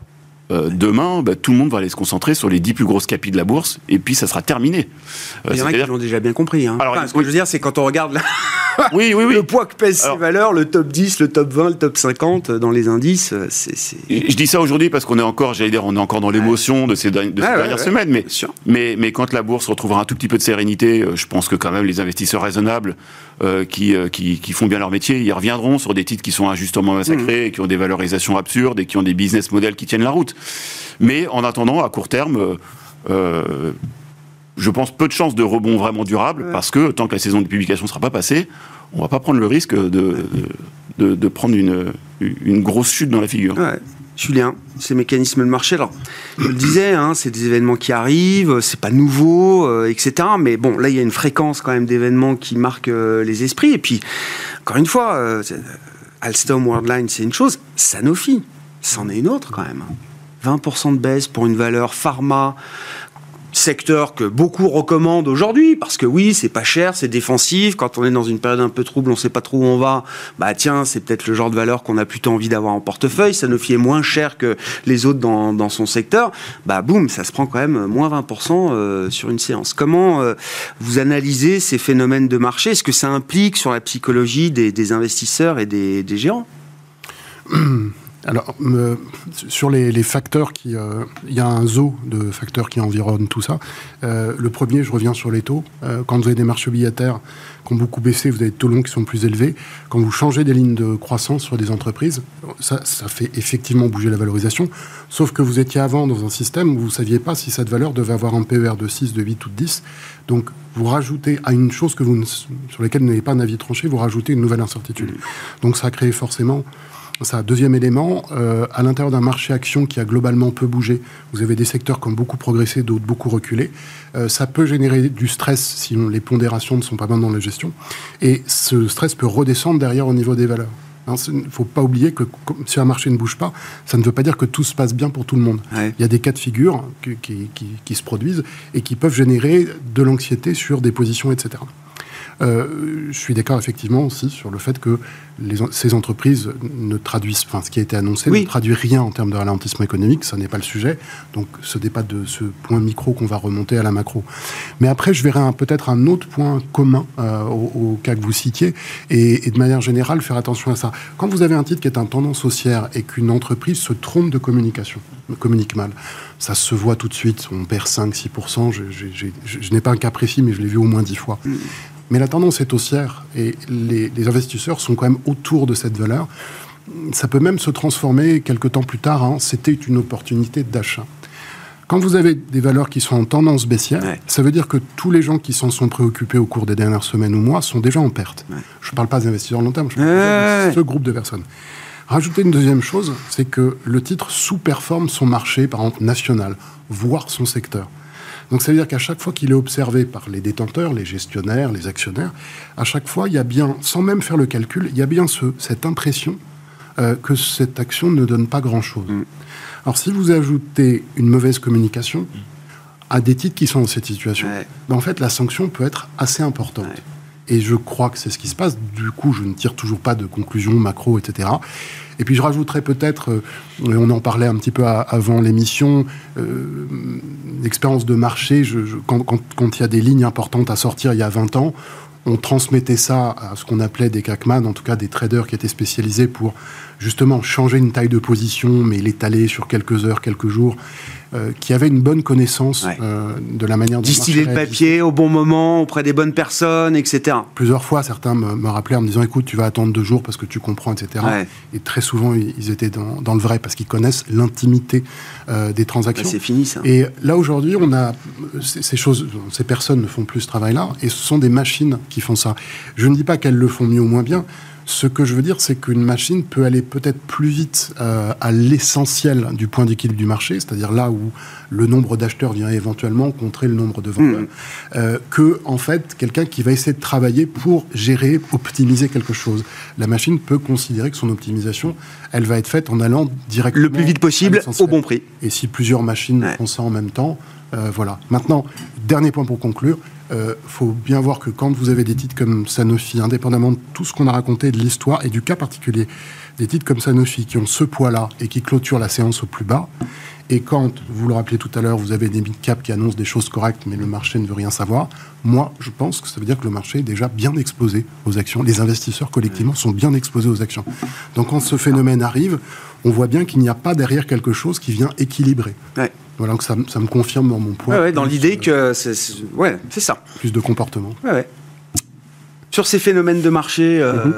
Euh, demain, bah, tout le monde va aller se concentrer sur les 10 plus grosses capis de la bourse, et puis ça sera terminé. Euh, Il y en a qui l'ont déjà bien compris. Hein. Alors, enfin, ce que je veux dire, c'est quand on regarde la... oui, oui, oui. le poids que pèsent ces valeurs, le top 10, le top 20, le top 50 dans les indices, c'est... Je dis ça aujourd'hui parce qu'on est encore, j'allais dire, on est encore dans l'émotion ouais. de ces, de ces ouais, dernières ouais, semaines, mais, mais, mais quand la bourse retrouvera un tout petit peu de sérénité, euh, je pense que quand même les investisseurs raisonnables euh, qui, euh, qui, qui, font bien leur métier, ils reviendront sur des titres qui sont injustement massacrés, mmh. et qui ont des valorisations absurdes et qui ont des business models qui tiennent la route. Mais en attendant, à court terme, euh, je pense peu de chances de rebond vraiment durable parce que tant que la saison de publication ne sera pas passée, on ne va pas prendre le risque de, de, de, prendre une, une, grosse chute dans la figure. Ouais. Julien, ces mécanismes de marché, alors, je le disais, hein, c'est des événements qui arrivent, c'est pas nouveau, euh, etc. Mais bon, là, il y a une fréquence quand même d'événements qui marquent euh, les esprits. Et puis, encore une fois, euh, Alstom Worldline, c'est une chose, Sanofi, c'en est une autre quand même. 20% de baisse pour une valeur pharma, secteur que beaucoup recommandent aujourd'hui parce que oui, c'est pas cher, c'est défensif. Quand on est dans une période un peu trouble, on sait pas trop où on va. Bah tiens, c'est peut-être le genre de valeur qu'on a plutôt envie d'avoir en portefeuille. Sanofi est moins cher que les autres dans, dans son secteur. Bah boum, ça se prend quand même moins 20% euh, sur une séance. Comment euh, vous analysez ces phénomènes de marché? Est-ce que ça implique sur la psychologie des, investisseurs et des, gérants alors, euh, sur les, les, facteurs qui... Il euh, y a un zoo de facteurs qui environnent tout ça. Euh, le premier, je reviens sur les taux. Euh, quand vous avez des marchés obligataires qui ont beaucoup baissé, vous avez des taux longs qui sont plus élevés. Quand vous changez des lignes de croissance sur des entreprises, ça, ça fait effectivement bouger la valorisation. Sauf que vous étiez avant dans un système où vous ne saviez pas si cette valeur devait avoir un PER de 6, de 8 ou de 10. Donc, vous rajoutez à une chose que vous sur laquelle vous n'avez pas un avis tranché, vous rajoutez une nouvelle incertitude. Donc, ça crée forcément ça, deuxième élément, euh, à l'intérieur d'un marché action qui a globalement peu bougé, vous avez des secteurs qui ont beaucoup progressé, d'autres beaucoup reculé. Euh, ça peut générer du stress si on, les pondérations ne sont pas bonnes dans la gestion. Et ce stress peut redescendre derrière au niveau des valeurs. Il ne faut pas oublier que si un marché ne bouge pas, ça ne veut pas dire que tout se passe bien pour tout le monde. Ouais. Il y a des cas de figure qui, qui, qui, qui se produisent et qui peuvent générer de l'anxiété sur des positions, etc. Euh, je suis d'accord effectivement aussi sur le fait que les, ces entreprises ne traduisent, enfin ce qui a été annoncé oui. ne traduit rien en termes de ralentissement économique, ça n'est pas le sujet. Donc ce n'est pas de ce point micro qu'on va remonter à la macro. Mais après, je verrai peut-être un autre point commun euh, au, au, cas que vous citiez, et, et, de manière générale, faire attention à ça. Quand vous avez un titre qui est un tendance haussière et qu'une entreprise se trompe de communication, communique mal, ça se voit tout de suite, on perd 5-6%, je, je, je, je n'ai pas un cas précis, mais je l'ai vu au moins 10 fois. Mais la tendance est haussière et les, les, investisseurs sont quand même autour de cette valeur. Ça peut même se transformer quelques temps plus tard. Hein, C'était une opportunité d'achat. Quand vous avez des valeurs qui sont en tendance baissière, ouais. ça veut dire que tous les gens qui s'en sont préoccupés au cours des dernières semaines ou mois sont déjà en perte. Ouais. Je ne parle pas des investisseurs long terme, je parle ouais. de ce groupe de personnes. Rajouter une deuxième chose, c'est que le titre sous-performe son marché, par exemple national, voire son secteur. Donc ça veut dire qu'à chaque fois qu'il est observé par les détenteurs, les gestionnaires, les actionnaires, à chaque fois, il y a bien, sans même faire le calcul, il y a bien ce, cette impression euh, que cette action ne donne pas grand-chose. Mm. Alors si vous ajoutez une mauvaise communication mm. à des titres qui sont dans cette situation, ouais. ben, en fait la sanction peut être assez importante. Ouais. Et je crois que c'est ce qui se passe. Du coup, je ne tire toujours pas de conclusion macro, etc. Et puis je rajouterais peut-être, euh, on en parlait un petit peu avant l'émission, euh, l'expérience de marché, quand, il y a des lignes importantes à sortir il y a 20 ans, on transmettait ça à ce qu'on appelait des CACMAN, en tout cas des traders qui étaient spécialisés pour justement changer une taille de position, mais l'étaler sur quelques heures, quelques jours, euh, qui avaient une bonne connaissance euh, de la manière dont distiller le papier au bon moment auprès des bonnes personnes, etc. Plusieurs fois, certains me, rappelaient en me disant "Écoute, tu vas attendre deux jours parce que tu comprends, etc." Et très souvent, ils étaient dans, le vrai parce qu'ils connaissent l'intimité euh, des transactions. c'est fini ça. Et là aujourd'hui, on a ces choses, ces personnes ne font plus ce travail-là, et ce sont des machines qui font ça. Je ne dis pas qu'elles le font mieux ou moins bien. Ce que je veux dire, c'est qu'une machine peut aller peut-être plus vite euh, à l'essentiel du point d'équilibre du marché, c'est-à-dire là où le nombre d'acheteurs vient éventuellement contrer le nombre de vendeurs, mmh. euh, que en fait quelqu'un qui va essayer de travailler pour gérer, optimiser quelque chose. La machine peut considérer que son optimisation, elle va être faite en allant directement le plus vite possible au bon prix. Et si plusieurs machines font ça en même temps, euh, voilà. Maintenant, dernier point pour conclure, euh, faut bien voir que quand vous avez des titres comme Sanofi, indépendamment de tout ce qu'on a raconté de l'histoire et du cas particulier, des titres comme Sanofi qui ont ce poids-là et qui clôturent la séance au plus bas, et quand, vous le rappelez tout à l'heure, vous avez des mid cap qui annoncent des choses correctes, mais le marché ne veut rien savoir, moi, je pense que ça veut dire que le marché est déjà bien exposé aux actions. Les investisseurs, collectivement, sont bien exposés aux actions. Donc, quand ce phénomène arrive, on voit bien qu'il n'y a pas derrière quelque chose qui vient équilibrer. Voilà, donc ça, ça, me confirme dans mon point. Ouais, dans l'idée que c'est ouais, c'est ça. Plus de comportement. Ouais, Sur ces phénomènes de marché, euh, mhm.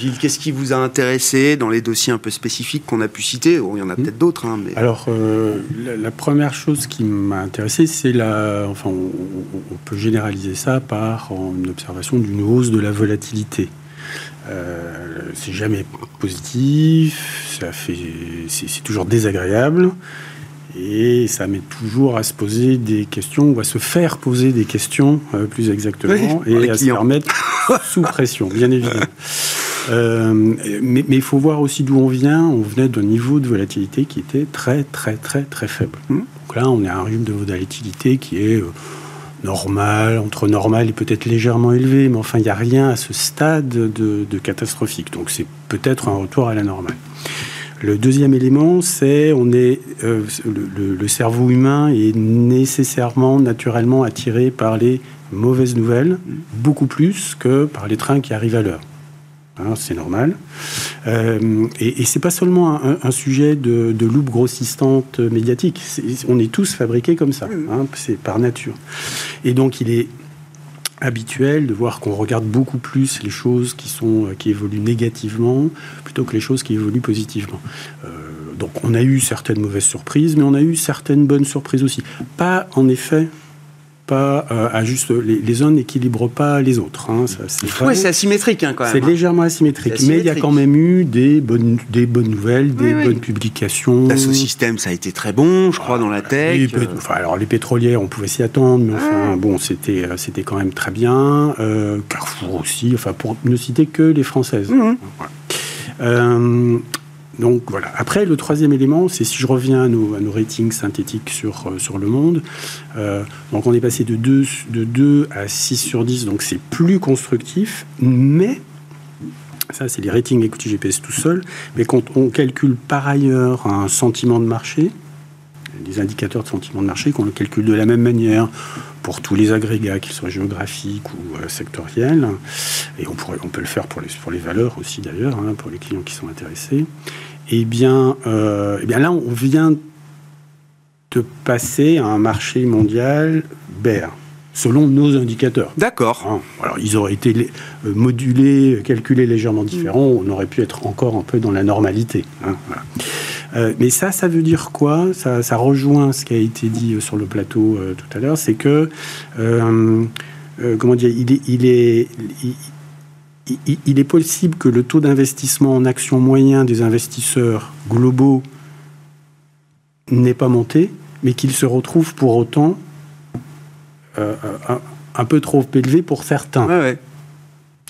Gilles, qu'est-ce qui vous a intéressé dans les dossiers un peu spécifiques qu'on a pu citer? Il y en a mhm. peut-être d'autres. Hein, mais... Alors, euh, la, première chose qui m'a intéressé, c'est la. Enfin, on, peut généraliser ça par une observation d'une hausse de la volatilité. Euh, c'est jamais positif, ça fait, c'est toujours désagréable. Et ça met toujours à se poser des questions, ou à se faire poser des questions, euh, plus exactement, et à se remettre sous pression, bien évidemment. Euh, mais il faut voir aussi d'où on vient. On venait d'un niveau de volatilité qui était très, très, très, très faible. Hmm. Donc là, on est à un rythme de volatilité qui est euh, normal, entre normal et peut-être légèrement élevé, mais enfin, il n'y a rien à ce stade de, de catastrophique. Donc c'est peut-être un retour à la normale. Le deuxième élément, c'est on est euh, le, cerveau humain est nécessairement, naturellement attiré par les mauvaises nouvelles, beaucoup plus que par les trains qui arrivent à l'heure. Hein, c'est normal. Euh, et, et c'est pas seulement un, sujet de, de, loupe grossistante médiatique. on est tous fabriqués comme ça. Hein, c'est par nature. Et donc, il est habituel de voir qu'on regarde beaucoup plus les choses qui, sont, euh, qui évoluent négativement plutôt que les choses qui évoluent positivement. Euh, donc on a eu certaines mauvaises surprises, mais on a eu certaines bonnes surprises aussi. Pas en effet pas euh, à juste les, uns n'équilibrent pas les autres. Hein, c'est c'est asymétrique hein, quand même. C'est hein. légèrement asymétrique, mais il y a quand même eu des bonnes, des bonnes nouvelles, des bonnes publications. ce système, ça a été très bon, je crois, dans la tech. enfin, alors les pétrolières, on pouvait s'y attendre, mais enfin bon, c'était euh, c'était quand même très bien. Euh, Carrefour aussi, enfin pour ne citer que les françaises. Mmh. Donc voilà. Après, le troisième élément, c'est si je reviens à nos, ratings synthétiques sur, euh, le monde. Euh, donc on est passé de 2, de 2 à 6 sur 10, donc c'est plus constructif, mais ça c'est les ratings écoutez GPS tout seul, mais quand on calcule par ailleurs un sentiment de marché, des indicateurs de sentiment de marché qu'on le calcule de la même manière pour tous les agrégats, qu'ils soient géographiques ou euh, sectoriels. Et on, pourrait, on peut le faire pour les, pour les valeurs aussi d'ailleurs, hein, pour les clients qui sont intéressés. Eh bien, euh, eh bien là, on vient de passer à un marché mondial BER selon nos indicateurs. D'accord. Hein, alors, ils auraient été euh, modulés, calculés légèrement différents, on aurait pu être encore un peu dans la normalité. Hein, euh, mais ça, ça veut dire quoi? Ça, rejoint ce qui a été dit sur le plateau euh, tout à l'heure, c'est que, comment dire, il est, il est, il est possible que le taux d'investissement en actions moyen des investisseurs globaux n'ait pas monté, mais qu'il se retrouve pour autant euh, un, peu trop élevé pour certains.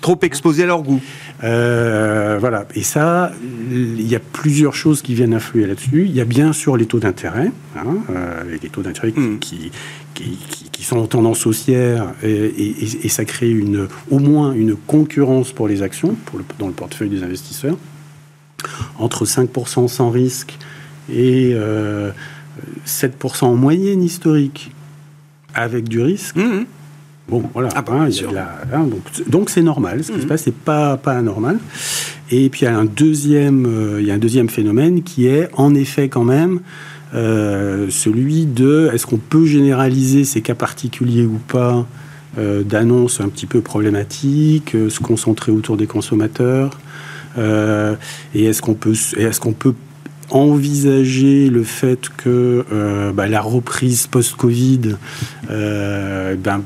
Trop exposé à leur goût. Euh, voilà. Et ça, il y a plusieurs choses qui viennent influer là-dessus. Il y a bien sûr les taux d'intérêt, hein, euh, les taux d'intérêt qui, hmm. qui, sont en tendance haussière et, ça crée une, au moins une concurrence pour les actions pour le, dans le portefeuille des investisseurs. Entre 5% sans risque et 7% en moyenne historique avec du risque. Mmh. Bon, voilà. Ah bah, hein, donc, c'est normal. Ce qui se mmh. passe, c'est pas, pas anormal. Et puis, il y, a un deuxième, euh, il y a un deuxième phénomène qui est, en effet, quand même, euh, celui de est-ce qu'on peut généraliser ces cas particuliers ou pas euh, d'annonces un petit peu problématiques, se concentrer autour des consommateurs et est-ce qu'on peut, est-ce qu'on peut envisager le fait que euh, bah, la reprise post-Covid euh, ben,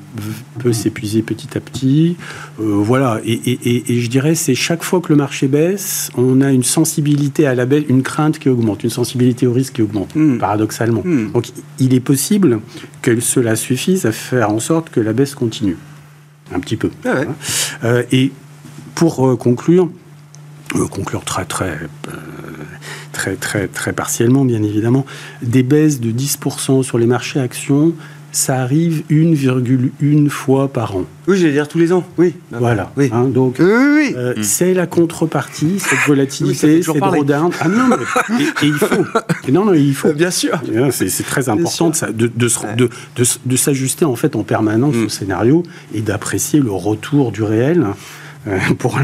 peut s'épuiser petit à petit. Euh, voilà, et, je dirais c'est chaque fois que le marché baisse, on a une sensibilité à la baisse, une crainte qui augmente, une sensibilité au risque qui augmente, hmm. paradoxalement. Hmm. Donc il est possible que cela suffise à faire en sorte que la baisse continue, un petit peu. Ah et pour conclure, conclure très très très, très, très partiellement, bien évidemment, des baisses de 10% sur les marchés actions, ça arrive 1,1 fois par an. Oui, j'allais dire tous les ans. Oui. Voilà. Oui. Hein, donc, euh, c'est la contrepartie, cette volatilité, cette drawdown. Ah non, mais, et, il faut. non, non, il faut. Bien sûr. C'est très important de, de, de, s'ajuster en fait en permanence mm. au scénario et d'apprécier le retour du réel. Euh, pour,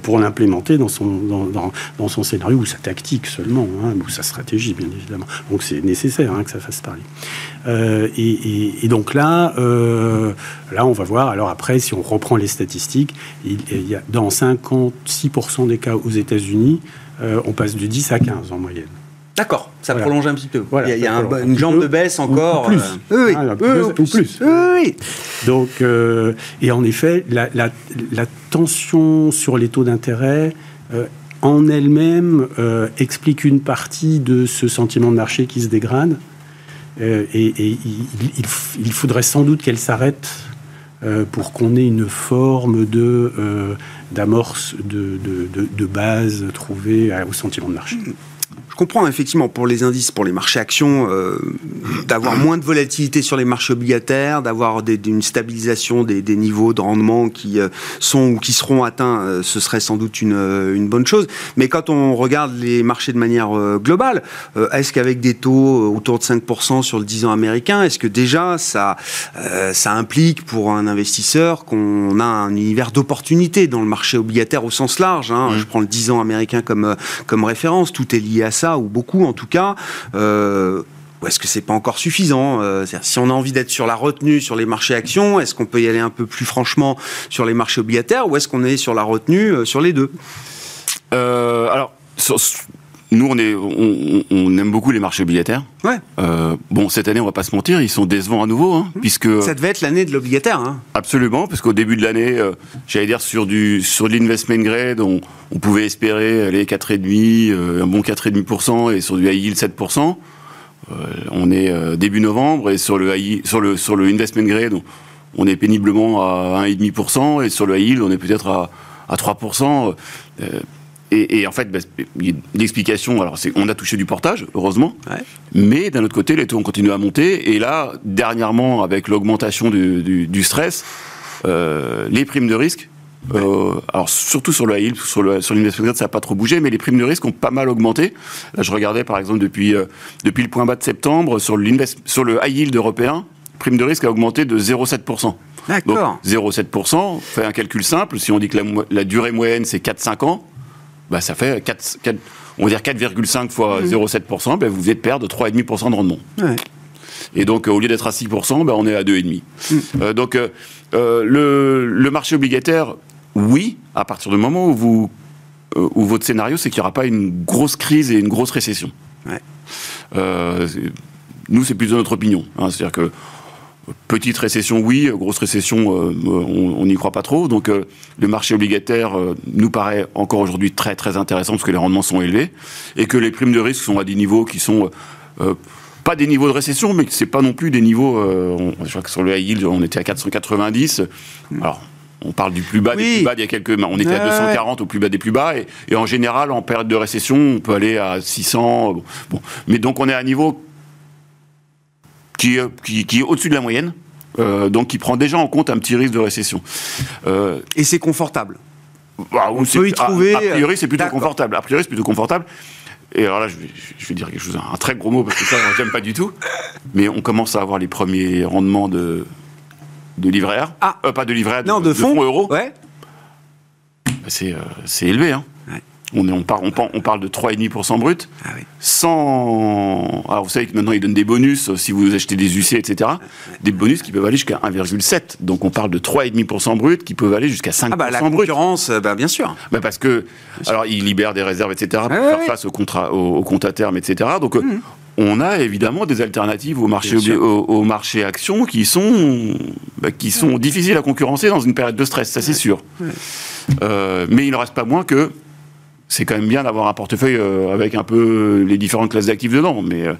pour, l'implémenter dans son, dans, dans, son scénario ou sa tactique seulement, hein, ou sa stratégie, bien évidemment. Donc c'est nécessaire hein, que ça fasse parler. Euh, et, donc là, euh, là, on va voir. Alors après, si on reprend les statistiques, dans 56% des cas aux États-Unis, on passe de 10 à 15 en moyenne. D'accord, ça prolonge un petit peu. il y a, une jambe de baisse encore. plus. oui, plus, oui, Donc, euh, et en effet, la, tension sur les taux d'intérêt euh, en elle-même euh, explique une partie de ce sentiment de marché qui se dégrade. et, il, faudrait sans doute qu'elle s'arrête pour qu'on ait une forme de d'amorce de, de, de, base trouvée au sentiment de marché. Je comprends effectivement pour les indices, pour les marchés actions, euh, d'avoir moins de volatilité sur les marchés obligataires, d'avoir une stabilisation des, niveaux de rendement qui euh, sont ou qui seront atteints, euh, ce serait sans doute une, une, bonne chose. Mais quand on regarde les marchés de manière globale, est-ce qu'avec des taux autour de 5% sur le 10 ans américain, est-ce que déjà ça, ça implique pour un investisseur qu'on a un univers d'opportunités dans le marché obligataire au sens large hein? mmh. Je prends le 10 ans américain comme, comme référence, tout est lié à ça ou beaucoup en tout cas. Euh, ou est-ce que c'est pas encore suffisant euh, Si on a envie d'être sur la retenue sur les marchés actions, est-ce qu'on peut y aller un peu plus franchement sur les marchés obligataires ou est-ce qu'on est sur la retenue euh, sur les deux? Alors, nous, on, est, on, aime beaucoup les marchés obligataires. Ouais. Euh, bon, cette année, on va pas se mentir, ils sont décevants à nouveau, hein, mmh. puisque ça devait être l'année de l'obligataire. Hein. Absolument, parce qu'au début de l'année, euh, j'allais dire sur du sur l'investment grade, on, on, pouvait espérer aller 4,5, euh, un bon 4,5% et sur du high yield 7% euh, On est début novembre et sur le high, sur le sur le investment grade, on, est péniblement à 1,5% et sur le high yield, on est peut-être à à 3 et, en fait, bah, l'explication, alors c'est on a touché du portage, heureusement, mais d'un autre côté, les taux ont continué à monter. Et là, dernièrement, avec l'augmentation du, stress, euh, les primes de risque, euh, alors surtout sur le high yield, sur grade, ça n'a pas trop bougé, mais les primes de risque ont pas mal augmenté. Là, je regardais par exemple depuis euh, depuis le point bas de septembre sur sur le high yield européen, prime de risque a augmenté de 0,7%. D'accord. 0,7%, fait un calcul simple, si on dit que la, la durée moyenne c'est 4-5 ans, bah, ça fait 4, on va dire 4,5 fois 0,7%, mmh. bah, vous êtes perdre 3,5% de rendement. Et donc, au lieu d'être à 6%, bah, on est à 2,5%. Mmh. Euh, donc, euh, euh, le, le, marché obligataire, oui, à partir du moment où, vous, où votre scénario, c'est qu'il n'y aura pas une grosse crise et une grosse récession. nous, c'est plus de notre opinion. Hein. C'est-à-dire que Petite récession, oui. Grosse récession, euh, on n'y croit pas trop. Donc, euh, le marché obligataire euh, nous paraît encore aujourd'hui très très intéressant parce que les rendements sont élevés et que les primes de risque sont à des niveaux qui sont pas des niveaux de récession, mais c'est pas non plus des niveaux. je crois que sur le high yield, on était à 490. Alors. On parle du plus bas des plus bas d'il y a quelques. On était à 240 au plus bas des plus bas. Et, et, en général, en période de récession, on peut aller à 600. Bon. Mais donc, on est à un niveau qui, qui, qui est au-dessus de la moyenne. Euh, donc qui prend déjà en compte un petit risque de récession. Euh, Et c'est confortable bah, On peut y trouver... A, priori, c'est plutôt confortable. A priori, c'est plutôt confortable. Et alors là, je vais, je vais dire quelque chose, un très gros mot, parce que ça, j'aime pas du tout. Mais on commence à avoir les premiers rendements de, de livret A. Ah. Euh, pas de livret A, de, Non, de fonds euros. Ouais. C'est euh, c'est élevé. Hein. On, est, on, par- on, on parle de 3,5% brut. Ah oui. Sans. Alors vous savez que maintenant ils donnent des bonus euh, si vous achetez des UC, etc. Des bonus qui peuvent aller jusqu'à 1,7. Donc on parle de 3,5% brut qui peuvent aller jusqu'à 5% Ah bah la brut. concurrence, euh, bah, bien sûr. Bah parce que, alors, ils libèrent des réserves, etc., pour faire face au, contrat, au, au compte à terme, etc. Donc, euh, on a évidemment des alternatives au marché, au, au marché action qui sont, bah, qui sont difficiles à concurrencer dans une période de stress, ça c'est sûr. Euh, mais il ne reste pas moins que c'est quand même bien d'avoir un portefeuille euh, avec un peu les différentes classes d'actifs dedans. Mais, euh,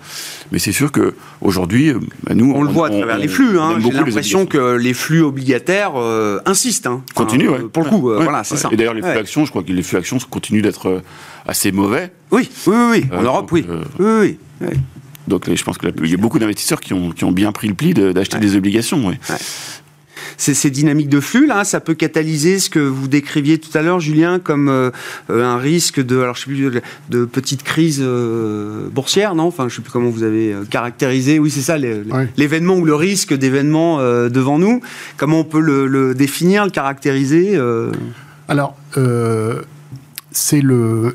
mais c'est sûr que aujourd'hui, euh, bah, nous, On, le voit à travers les flux. Hein. J'ai l'impression que les flux obligataires euh, insistent. Hein. Enfin, Continue, ouais. Pour le coup, Ouais, voilà, c'est ouais. ça. Et d'ailleurs, les flux actions, je crois que les flux actions continuent d'être assez mauvais. Oui, oui, oui, oui. En Europe, donc, oui. euh, Oui, oui, oui. Donc, je pense qu'il y a beaucoup d'investisseurs qui ont, qui ont bien pris le pli de- d'acheter des obligations. ouais. Ces, ces dynamiques de flux, là, ça peut catalyser ce que vous décriviez tout à l'heure, Julien, comme euh, un risque de, alors je sais plus, de, de petite crise euh, boursière, non? Enfin, je sais plus comment vous avez euh, caractérisé. Oui, c'est ça, Ouais. l'événement ou le risque d'événement euh, devant nous. Comment on peut le, le définir, le caractériser Alors, c'est le,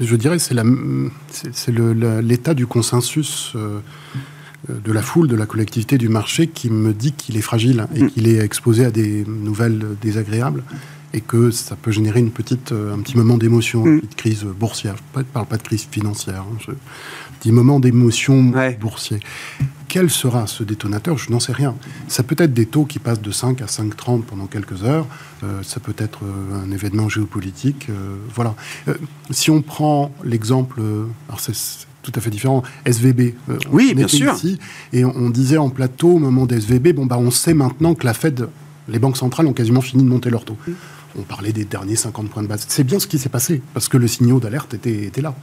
je dirais, c'est l'état du consensus de la foule, de la collectivité, du marché, qui me dit qu'il est fragile et Mm. qu'il est exposé à des nouvelles désagréables et que ça peut générer une petite, euh, un petit moment d'émotion, Mm. une petite crise boursière. Je ne parle pas de crise financière. hein, je dis moment d'émotion Ouais. boursier. Quel sera ce détonateur? Je n'en sais rien. Ça peut être des taux qui passent de 5 à 5,30 pendant quelques heures. Euh, ça peut être euh, un événement géopolitique. euh, voilà. Euh, si on prend l'exemple, alors c'est tout à fait différent, SVB. Oui, bien sûr. Ici, et on, disait en plateau au moment des SVB, bon bah on sait maintenant que la Fed, les banques centrales ont quasiment fini de monter leur taux. On parlait des derniers 50 points de base. C'est bien ce qui s'est passé parce que le signal d'alerte était, était là.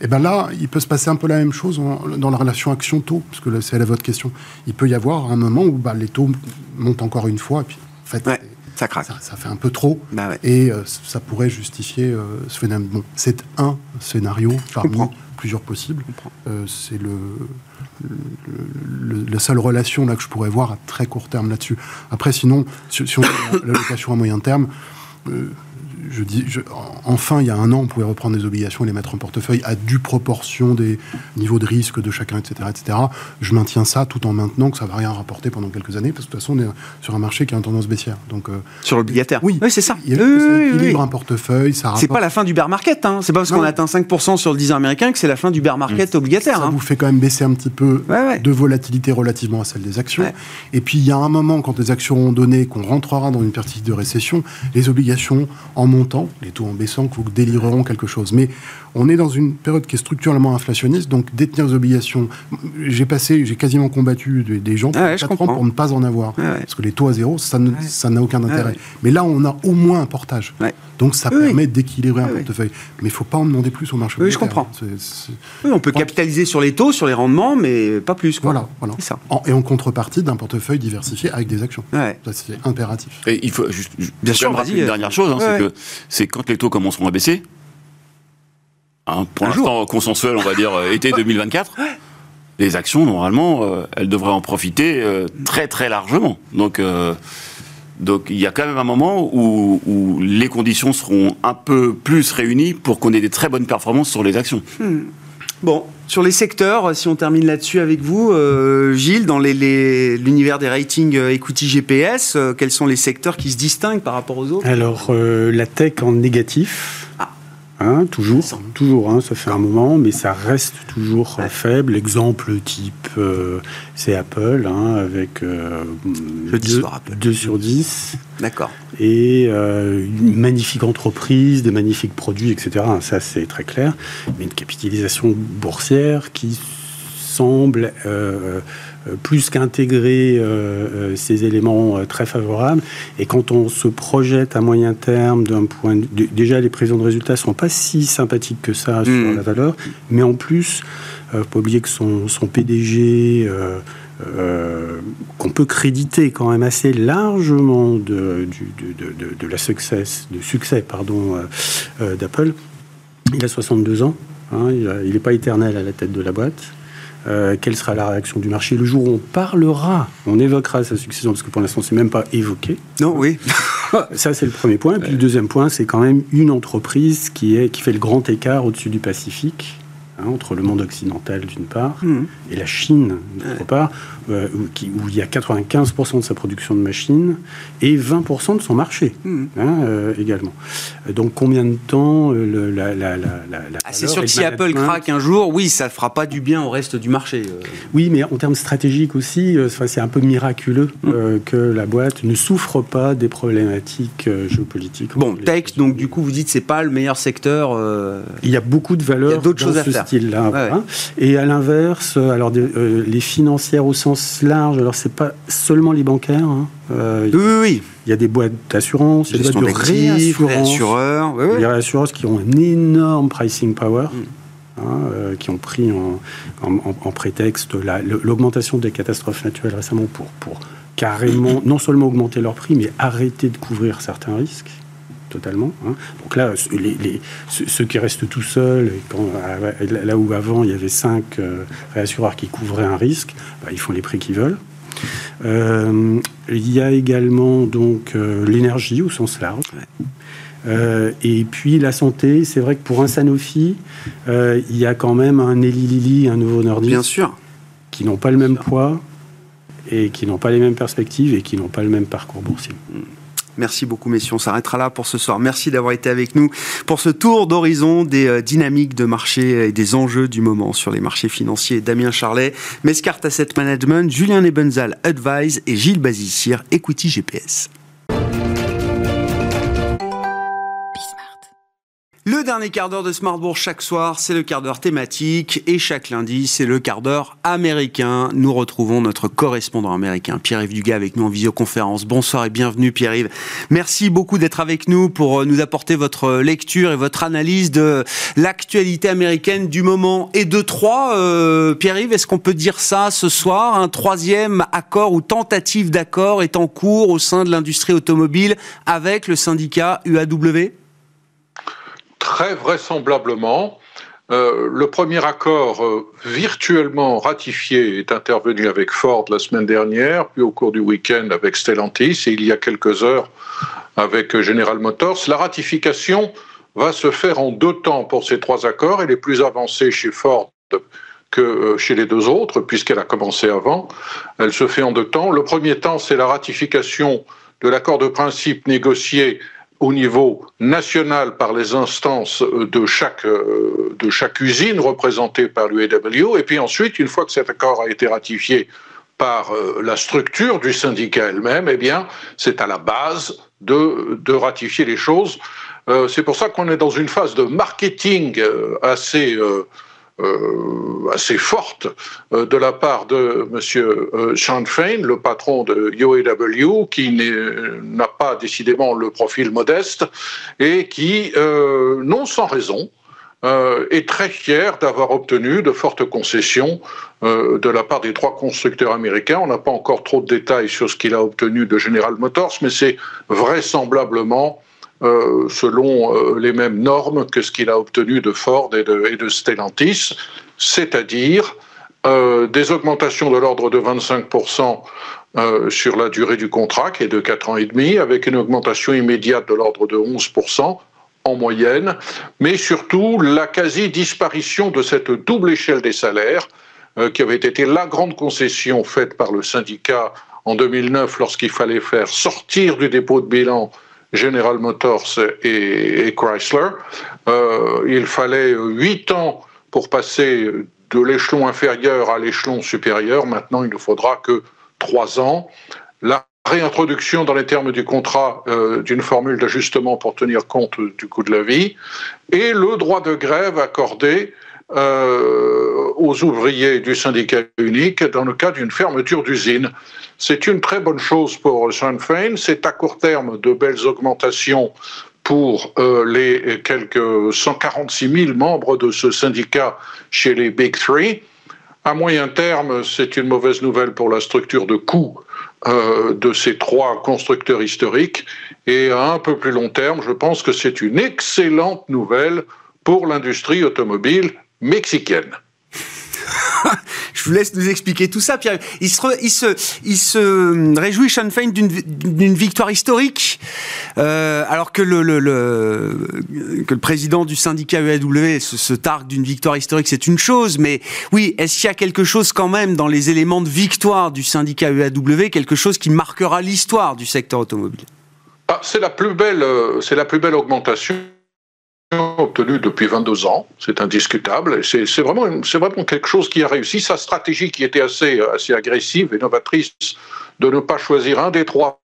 Et ben là, il peut se passer un peu la même chose en- dans la relation action-taux, parce que c'est à votre question. Il peut y avoir un moment où bah, les taux montent encore une fois, et puis en fait, Ouais, ça craque. ça, ça fait un peu trop, Bah ouais. et euh, ça pourrait justifier euh, ce phénomène. Bon, c'est un scénario parmi plusieurs possibles. Euh, c'est le, le- le- la seule relation là que je pourrais voir à très court terme là-dessus. Après, sinon, si, si on la location à moyen terme, je dis, je- en- enfin, il y a un an, on pouvait reprendre des obligations et les mettre en portefeuille à due proportion des niveaux de risque de chacun, etc., etc. Je maintiens ça tout en maintenant que ça va rien rapporter pendant quelques années, parce que de toute façon, on est sur un marché qui a une tendance baissière. Donc, euh, Sur l'obligataire. oui, c'est ça. Il y a, Oui, ça oui, oui, équilibre oui. un portefeuille, ça C'est rapporte. pas la fin du bear market. Hein. C'est pas parce qu'on atteint 5% sur le 10 ans américain que c'est la fin du bear market obligataire. ça hein. vous fait quand même baisser un petit peu Ouais, ouais. de volatilité relativement à celle des actions. Ouais. Et puis il y a un moment, quand les actions ont donné, qu'on rentrera dans une partie de récession, les obligations en les taux en baissant, vous délireront quelque chose. Mais on est dans une période qui est structurellement inflationniste, donc détenir des obligations. J'ai passé, j'ai quasiment combattu des, des gens Ah ouais, pour, je quatre ans comprends. pour ne pas en avoir. Ouais. Parce que les taux à zéro, ça ça n'a aucun intérêt. ouais. Mais là, on a au moins un portage. Ouais. Donc ça Oui, permet d'équilibrer un portefeuille. Mais il ne faut pas en demander plus au marché Oui, je comprends. Oui, on peut capitaliser sur les taux, sur les rendements, mais pas plus. Quoi. Voilà, ça. En- et en contrepartie d'un portefeuille diversifié avec des actions. Ça, c'est impératif. Et il faut juste, juste Bien sûr, rappeler vas-y, une dernière chose, hein, ouais, c'est que c'est quand les taux commenceront à baisser. Hein, pour l'instant consensuel, on va dire euh, été 2024. Les actions, normalement, euh, elles devraient en profiter euh, très très largement. Donc, euh, donc il y a quand même un moment où, où les conditions seront un peu plus réunies pour qu'on ait des très bonnes performances sur les actions. Bon, sur les secteurs, si on termine là-dessus avec vous, euh, Gilles, dans les- les- l'univers des ratings euh, equity GPS, euh, quels sont les secteurs qui se distinguent par rapport aux autres? Alors, euh, la tech en négatif. Ah. Hein, toujours, toujours, hein, ça fait un moment, mais ça reste toujours euh, Ouais. faible. Exemple type, euh, c'est Apple, hein, avec euh, Jeudi deux- soir, Apple. 2 sur 10, D'accord. et euh, une magnifique entreprise, des magnifiques produits, etc. Ça, c'est très clair. Mais une capitalisation boursière qui semble plus qu'intégrer ces éléments très favorables. Et quand on se projette à moyen terme d'un point de, déjà les prévisions de résultats sont pas si sympathiques que ça sur hmm. la valeur, mais en plus, faut pas oublier que son, son PDG euh, qu'on peut créditer quand même assez largement de, de, la success, de succès pardon, euh, euh, d'Apple. Il a 62 ans, hein, il n'est pas éternel à la tête de la boîte. Quelle sera la réaction du marché le jour où on parlera, on évoquera sa succession, parce que pour l'instant, c'est même pas évoqué. Non, oui. Ça, c'est le premier point. Et puis le deuxième point, c'est quand même une entreprise qui, est, qui fait le grand écart au-dessus du Pacifique Hein, entre le monde occidental d'une part mmh. et la Chine d'autre part, euh, où, il y a 95% de sa production de machines et 20% de son marché mmh. hein, euh, également. Donc combien de temps euh, le, la, la, la, ah, C'est sûr que si Apple craque un jour, oui, ça ne fera pas du bien au reste du marché. Oui, mais en termes stratégiques aussi, c'est un peu miraculeux mmh. que la boîte ne souffre pas des problématiques géopolitiques. Bon, tech, donc du coup, vous dites c'est pas le meilleur secteur. Il y a beaucoup de valeurs. Il y a d'autres choses à faire style-là. Hein. Et à l'inverse, alors euh, les financières au sens large, alors c'est pas seulement les bancaires. Hein. Euh, oui, oui, Il y a des boîtes d'assurance, il y a des boîtes de réassurance, les réassurances qui ont un énorme pricing power. Mm. Hein, euh, qui ont pris en, en, prétexte l'augmentation des catastrophes naturelles récemment pour, pour carrément non seulement augmenter leur prix, mais arrêter de couvrir certains risques totalement. Hein. Donc là, les, ceux qui restent tout seuls, là où avant il y avait cinq euh, réassureurs qui couvraient un risque, bah, ils font les prix qu'ils veulent. Euh, il y a également donc euh, l'énergie au sens large. et puis la santé, c'est vrai que pour un Sanofi, il y a quand même un Eli Lilly, un nouveau Nordique. Bien sûr. Qui n'ont pas le même poids et qui n'ont pas les mêmes perspectives et qui n'ont pas le même parcours boursier. Merci beaucoup, messieurs. On s'arrêtera là pour ce soir. Merci d'avoir été avec nous pour ce tour d'horizon des euh, dynamiques de marché et des enjeux du moment sur les marchés financiers. Damien Charlet, Mescart Asset Management, Julien Nebenzal, Advise et Gilles Bazissir, Equity GPS. Le dernier quart d'heure de Smartbourg chaque soir, c'est le quart d'heure thématique et chaque lundi, c'est le quart d'heure américain. Nous retrouvons notre correspondant américain, Pierre-Yves Dugas, avec nous en visioconférence. Bonsoir et bienvenue, Pierre-Yves. Merci beaucoup d'être avec nous pour euh, nous apporter votre lecture et votre analyse de l'actualité américaine du moment et de trois. Euh, Pierre-Yves, est-ce qu'on peut dire ça ce soir? Un troisième accord ou tentative d'accord est en cours au sein de l'industrie automobile avec le syndicat UAW Très vraisemblablement, euh, le premier accord euh, virtuellement ratifié est intervenu avec Ford la semaine dernière, puis au cours du week-end avec Stellantis, et il y a quelques heures avec General Motors. La ratification va se faire en deux temps pour ces trois accords. Elle est plus avancée chez Ford que euh, chez les deux autres, puisqu'elle a commencé avant. Elle se fait en deux temps. Le premier temps, c'est la ratification de l'accord de principe négocié au niveau national par les instances de chaque, euh, de chaque usine représentée par l'UAW. Et puis ensuite, une fois que cet accord a été ratifié par euh, la structure du syndicat elle-même, eh bien, c'est à la base de, de ratifier les choses. Euh, c'est pour ça qu'on est dans une phase de marketing assez euh, assez forte euh, de la part de M. Euh, Sean Fain, le patron de UAW, qui n'a pas décidément le profil modeste et qui, non sans raison, est très fier d'avoir obtenu de fortes concessions de la part des trois constructeurs américains. On n'a pas encore trop de détails sur ce qu'il a obtenu de General Motors, mais c'est vraisemblablement euh, selon euh, les mêmes normes que ce qu'il a obtenu de Ford et de, Stellantis, c'est-à-dire euh, des augmentations de l'ordre de 25% sur la durée du contrat, qui est de 4 ans et demi, avec une augmentation immédiate de l'ordre de 11% en moyenne, mais surtout la quasi-disparition de cette double échelle des salaires, qui avait été la grande concession faite par le syndicat en 2009 lorsqu'il fallait faire sortir du dépôt de bilan General Motors et, Chrysler. Euh, il fallait huit ans pour passer de l'échelon inférieur à l'échelon supérieur. Maintenant, il ne faudra que trois ans. La réintroduction dans les termes du contrat euh, d'une formule d'ajustement pour tenir compte du coût de la vie et le droit de grève accordé aux ouvriers du syndicat unique dans le cas d'une fermeture d'usine. C'est une très bonne chose pour Sinn Féin. C'est à court terme de belles augmentations pour euh, les quelques 146 000 membres de ce syndicat chez les Big Three. À moyen terme, c'est une mauvaise nouvelle pour la structure de coûts euh, de ces trois constructeurs historiques. Et à un peu plus long terme, je pense que c'est une excellente nouvelle pour l'industrie automobile mexicaine. Je vous laisse nous expliquer tout ça, Pierre. Il se, il se, il se réjouit, Sean Fein, d'une victoire historique, euh, alors que le, le, le, que le président du syndicat UAW se, se targue d'une victoire historique, c'est une chose, mais oui, est-ce qu'il y a quelque chose quand même dans les éléments de victoire du syndicat UAW, quelque chose qui marquera l'histoire du secteur automobile? Ah, C'est la plus belle, euh, c'est la plus belle augmentation obtenu depuis 22 ans, c'est indiscutable. C'est vraiment, quelque chose qui a réussi. Sa stratégie qui était assez, assez agressive et novatrice de ne pas choisir un des trois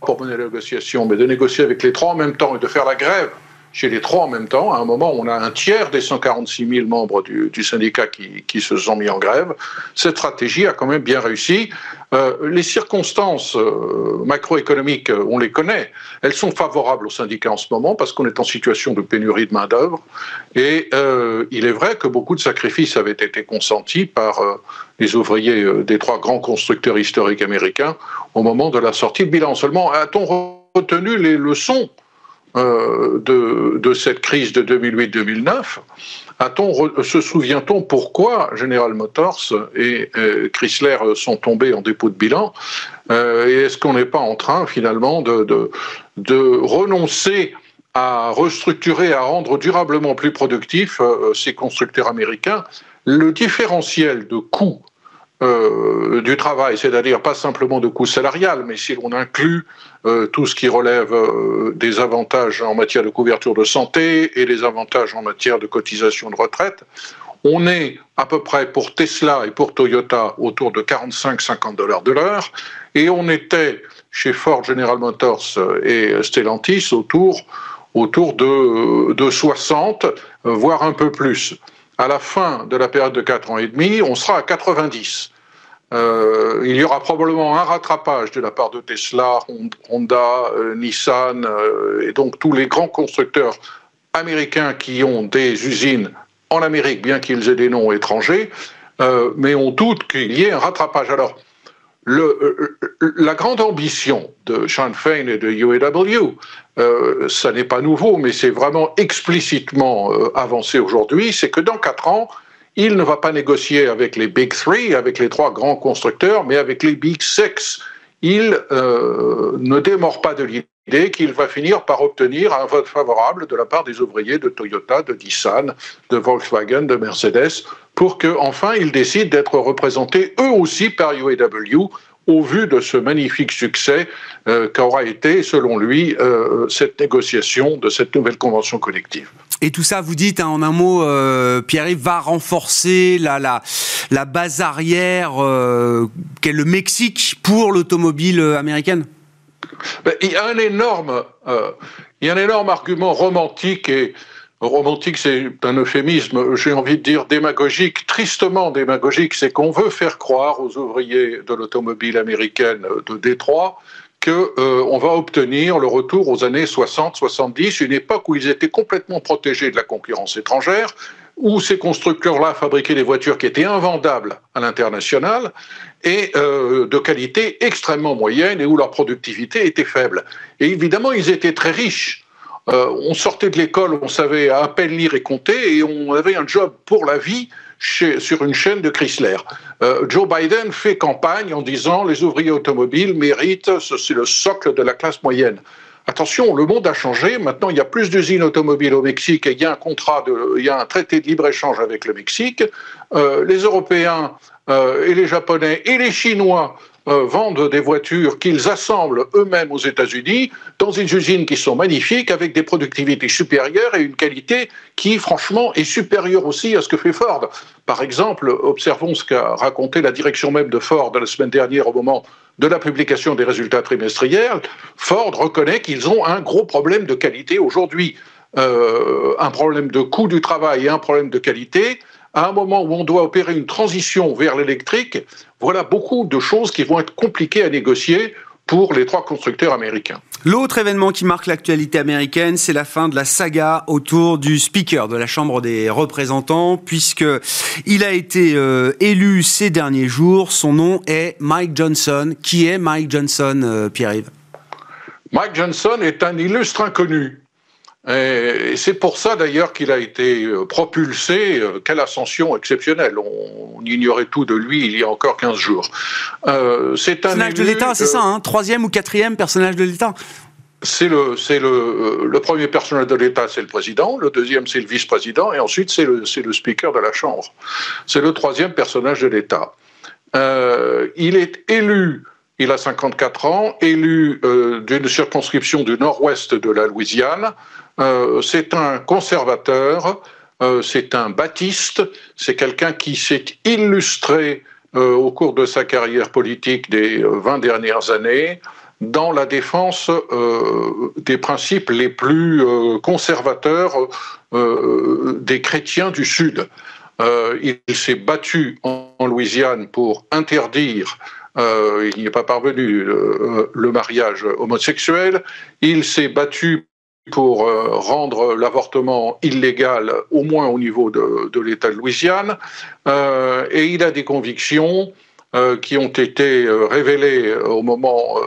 pour mener la négociation, mais de négocier avec les trois en même temps et de faire la grève chez les trois en même temps. À un moment, on a un tiers des 146 000 membres du, syndicat qui, se sont mis en grève. Cette stratégie a quand même bien réussi. Euh, les circonstances euh, macroéconomiques, euh, on les connaît. Elles sont favorables au syndicat en ce moment parce qu'on est en situation de pénurie de main-d'œuvre. Et il est vrai que beaucoup de sacrifices avaient été consentis par les ouvriers des trois grands constructeurs historiques américains au moment de la sortie de bilan. Seulement, a-t-on retenu les leçons euh, de, cette crise de 2008-2009, se souvient-on pourquoi General Motors et euh, Chrysler sont tombés en dépôt de bilan euh, Et est-ce qu'on n'est pas en train finalement de, de, renoncer à restructurer, à rendre durablement plus productifs ces constructeurs américains? Le différentiel de coûts euh, du travail, c'est-à-dire pas simplement de coûts salarial, mais si l'on inclut euh, tout ce qui relève euh, des avantages en matière de couverture de santé et des avantages en matière de cotisation de retraite, on est à peu près pour Tesla et pour Toyota autour de 45-50 dollars de l'heure, et on était chez Ford, General Motors et Stellantis autour, autour de, de 60, voire un peu plus à la fin de la période de 4 ans et demi, on sera à 90. Euh, il y aura probablement un rattrapage de la part de Tesla, Honda, euh, Nissan euh, et donc tous les grands constructeurs américains qui ont des usines en Amérique, bien qu'ils aient des noms étrangers, mais on doute qu'il y ait un rattrapage. Alors, la grande ambition de Sean Fein et de UAW, euh, ça n'est pas nouveau, mais c'est vraiment explicitement euh, avancé aujourd'hui, c'est que dans quatre ans, il ne va pas négocier avec les Big Three, avec les trois grands constructeurs, mais avec les Big Six. Il euh, ne démord pas de l'idée qu'il va finir par obtenir un vote favorable de la part des ouvriers de Toyota, de Nissan, de Volkswagen, de Mercedes, pour qu'enfin ils décident d'être représentés eux aussi par UAW au vu de ce magnifique succès euh, qu'aura été, selon lui, euh, cette négociation de cette nouvelle convention collective. Et tout ça, vous dites, hein, en un mot, euh, Pierre-Yves, va renforcer la, la, la base arrière qu'est le Mexique pour l'automobile américaine? Ben, il, y a un énorme, il y a un énorme argument romantique et romantique, c'est un euphémisme, j'ai envie de dire démagogique, tristement démagogique, c'est qu'on veut faire croire aux ouvriers de l'automobile américaine de Détroit qu'on euh, va obtenir le retour aux années 60-70, une époque où ils étaient complètement protégés de la concurrence étrangère, où ces constructeurs-là fabriquaient des voitures qui étaient invendables à l'international et euh, de qualité extrêmement moyenne et où leur productivité était faible. Et évidemment, ils étaient très riches. Euh, on sortait de l'école, on savait à peine lire et compter, et on avait un job pour la vie sur une chaîne de Chrysler. Euh, Joe Biden fait campagne en disant les ouvriers automobiles méritent, c'est le socle de la classe moyenne. Attention, le monde a changé. Maintenant, il y a plus d'usines automobiles au Mexique et il y a un contrat, il y a un traité de libre-échange avec le Mexique. Euh, les Européens et les Japonais et les Chinois euh, vendent des voitures qu'ils assemblent eux-mêmes aux États-Unis dans une usine qui sont magnifiques avec des productivités supérieures et une qualité qui, franchement, est supérieure aussi à ce que fait Ford. Par exemple, observons ce qu'a raconté la direction même de Ford la semaine dernière au moment de la publication des résultats trimestriels. Ford reconnaît qu'ils ont un gros problème de qualité aujourd'hui. un problème de coût du travail et un problème de qualité, à un moment où on doit opérer une transition vers l'électrique, voilà beaucoup de choses qui vont être compliquées à négocier pour les trois constructeurs américains. L'autre événement qui marque l'actualité américaine, c'est la fin de la saga autour du Speaker de la Chambre des représentants, puisque il a été euh, élu ces derniers jours. Son nom est Mike Johnson. Qui est Mike Johnson, euh, Pierre-Yves? Mike Johnson est un illustre inconnu. Et c'est pour ça d'ailleurs qu'il a été euh, propulsé. Euh, quelle ascension exceptionnelle. On, ignorait tout de lui il y a encore 15 jours. Euh, c'est un personnage de l'État, c'est ça, hein troisième ou quatrième personnage de l'État c'est le, c'est le, le, premier personnage de l'État, c'est le président. Le deuxième, c'est le vice-président. Et ensuite, c'est le, c'est le speaker de la Chambre. C'est le troisième personnage de l'État. il est élu il a 54 ans, élu d'une circonscription du nord-ouest de la Louisiane. Euh, c'est un conservateur, euh, c'est un baptiste, c'est quelqu'un qui s'est illustré euh, au cours de sa carrière politique des 20 dernières années dans la défense des principes les plus conservateurs des chrétiens du Sud. il s'est battu en, Louisiane pour interdire il n'y est pas parvenu le mariage homosexuel. Il s'est battu pour euh, rendre l'avortement illégal, au moins au niveau de, l'État de Louisiane, euh, et il a des convictions euh, qui ont été révélées au moment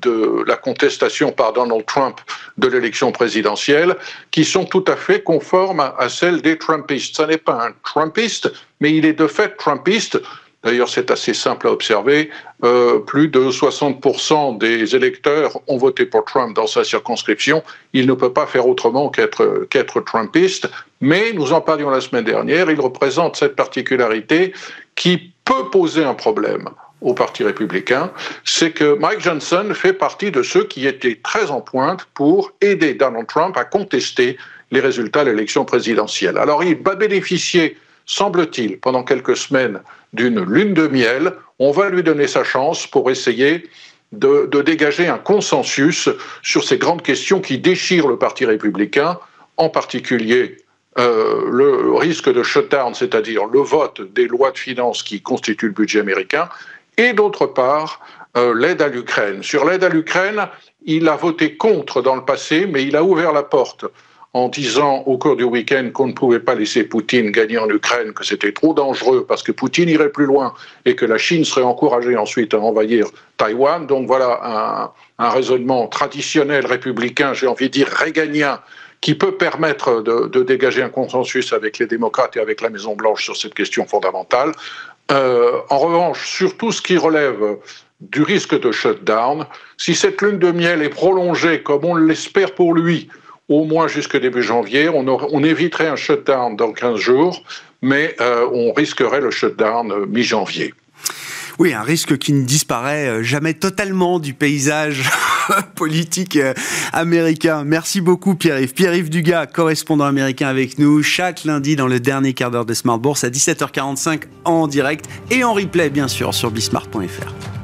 de la contestation par Donald Trump de l'élection présidentielle, qui sont tout à fait conformes à, celles des Trumpistes. Ce n'est pas un Trumpiste, mais il est de fait Trumpiste D'ailleurs, c'est assez simple à observer. Euh, plus de 60% des électeurs ont voté pour Trump dans sa circonscription. Il ne peut pas faire autrement qu'être qu'être Trumpiste. Mais nous en parlions la semaine dernière. Il représente cette particularité qui peut poser un problème au Parti républicain, c'est que Mike Johnson fait partie de ceux qui étaient très en pointe pour aider Donald Trump à contester les résultats de l'élection présidentielle. Alors il va bénéficier semble-t-il, pendant quelques semaines d'une lune de miel. On va lui donner sa chance pour essayer de, dégager un consensus sur ces grandes questions qui déchirent le Parti républicain, en particulier euh, le risque de shutdown, c'est-à-dire le vote des lois de finances qui constituent le budget américain, et d'autre part euh, l'aide à l'Ukraine. Sur l'aide à l'Ukraine, il a voté contre dans le passé, mais il a ouvert la porte en disant au cours du week-end qu'on ne pouvait pas laisser Poutine gagner en Ukraine, que c'était trop dangereux parce que Poutine irait plus loin et que la Chine serait encouragée ensuite à envahir Taïwan. Donc voilà un, raisonnement traditionnel républicain, j'ai envie de dire réganien, qui peut permettre de, dégager un consensus avec les démocrates et avec la Maison-Blanche sur cette question fondamentale. Euh, en revanche, sur tout ce qui relève du risque de shutdown, si cette lune de miel est prolongée comme on l'espère pour lui, au moins jusqu'au début janvier. On, éviterait un shutdown dans 15 jours, mais euh, on risquerait le shutdown euh, mi-janvier. Oui, un risque qui ne disparaît euh, jamais totalement du paysage politique américain. Merci beaucoup Pierre-Yves. Pierre-Yves Dugas, correspondant américain avec nous, chaque lundi dans le dernier quart d'heure de Smart Bourse à 17h45 en direct et en replay bien sûr sur bismart.fr.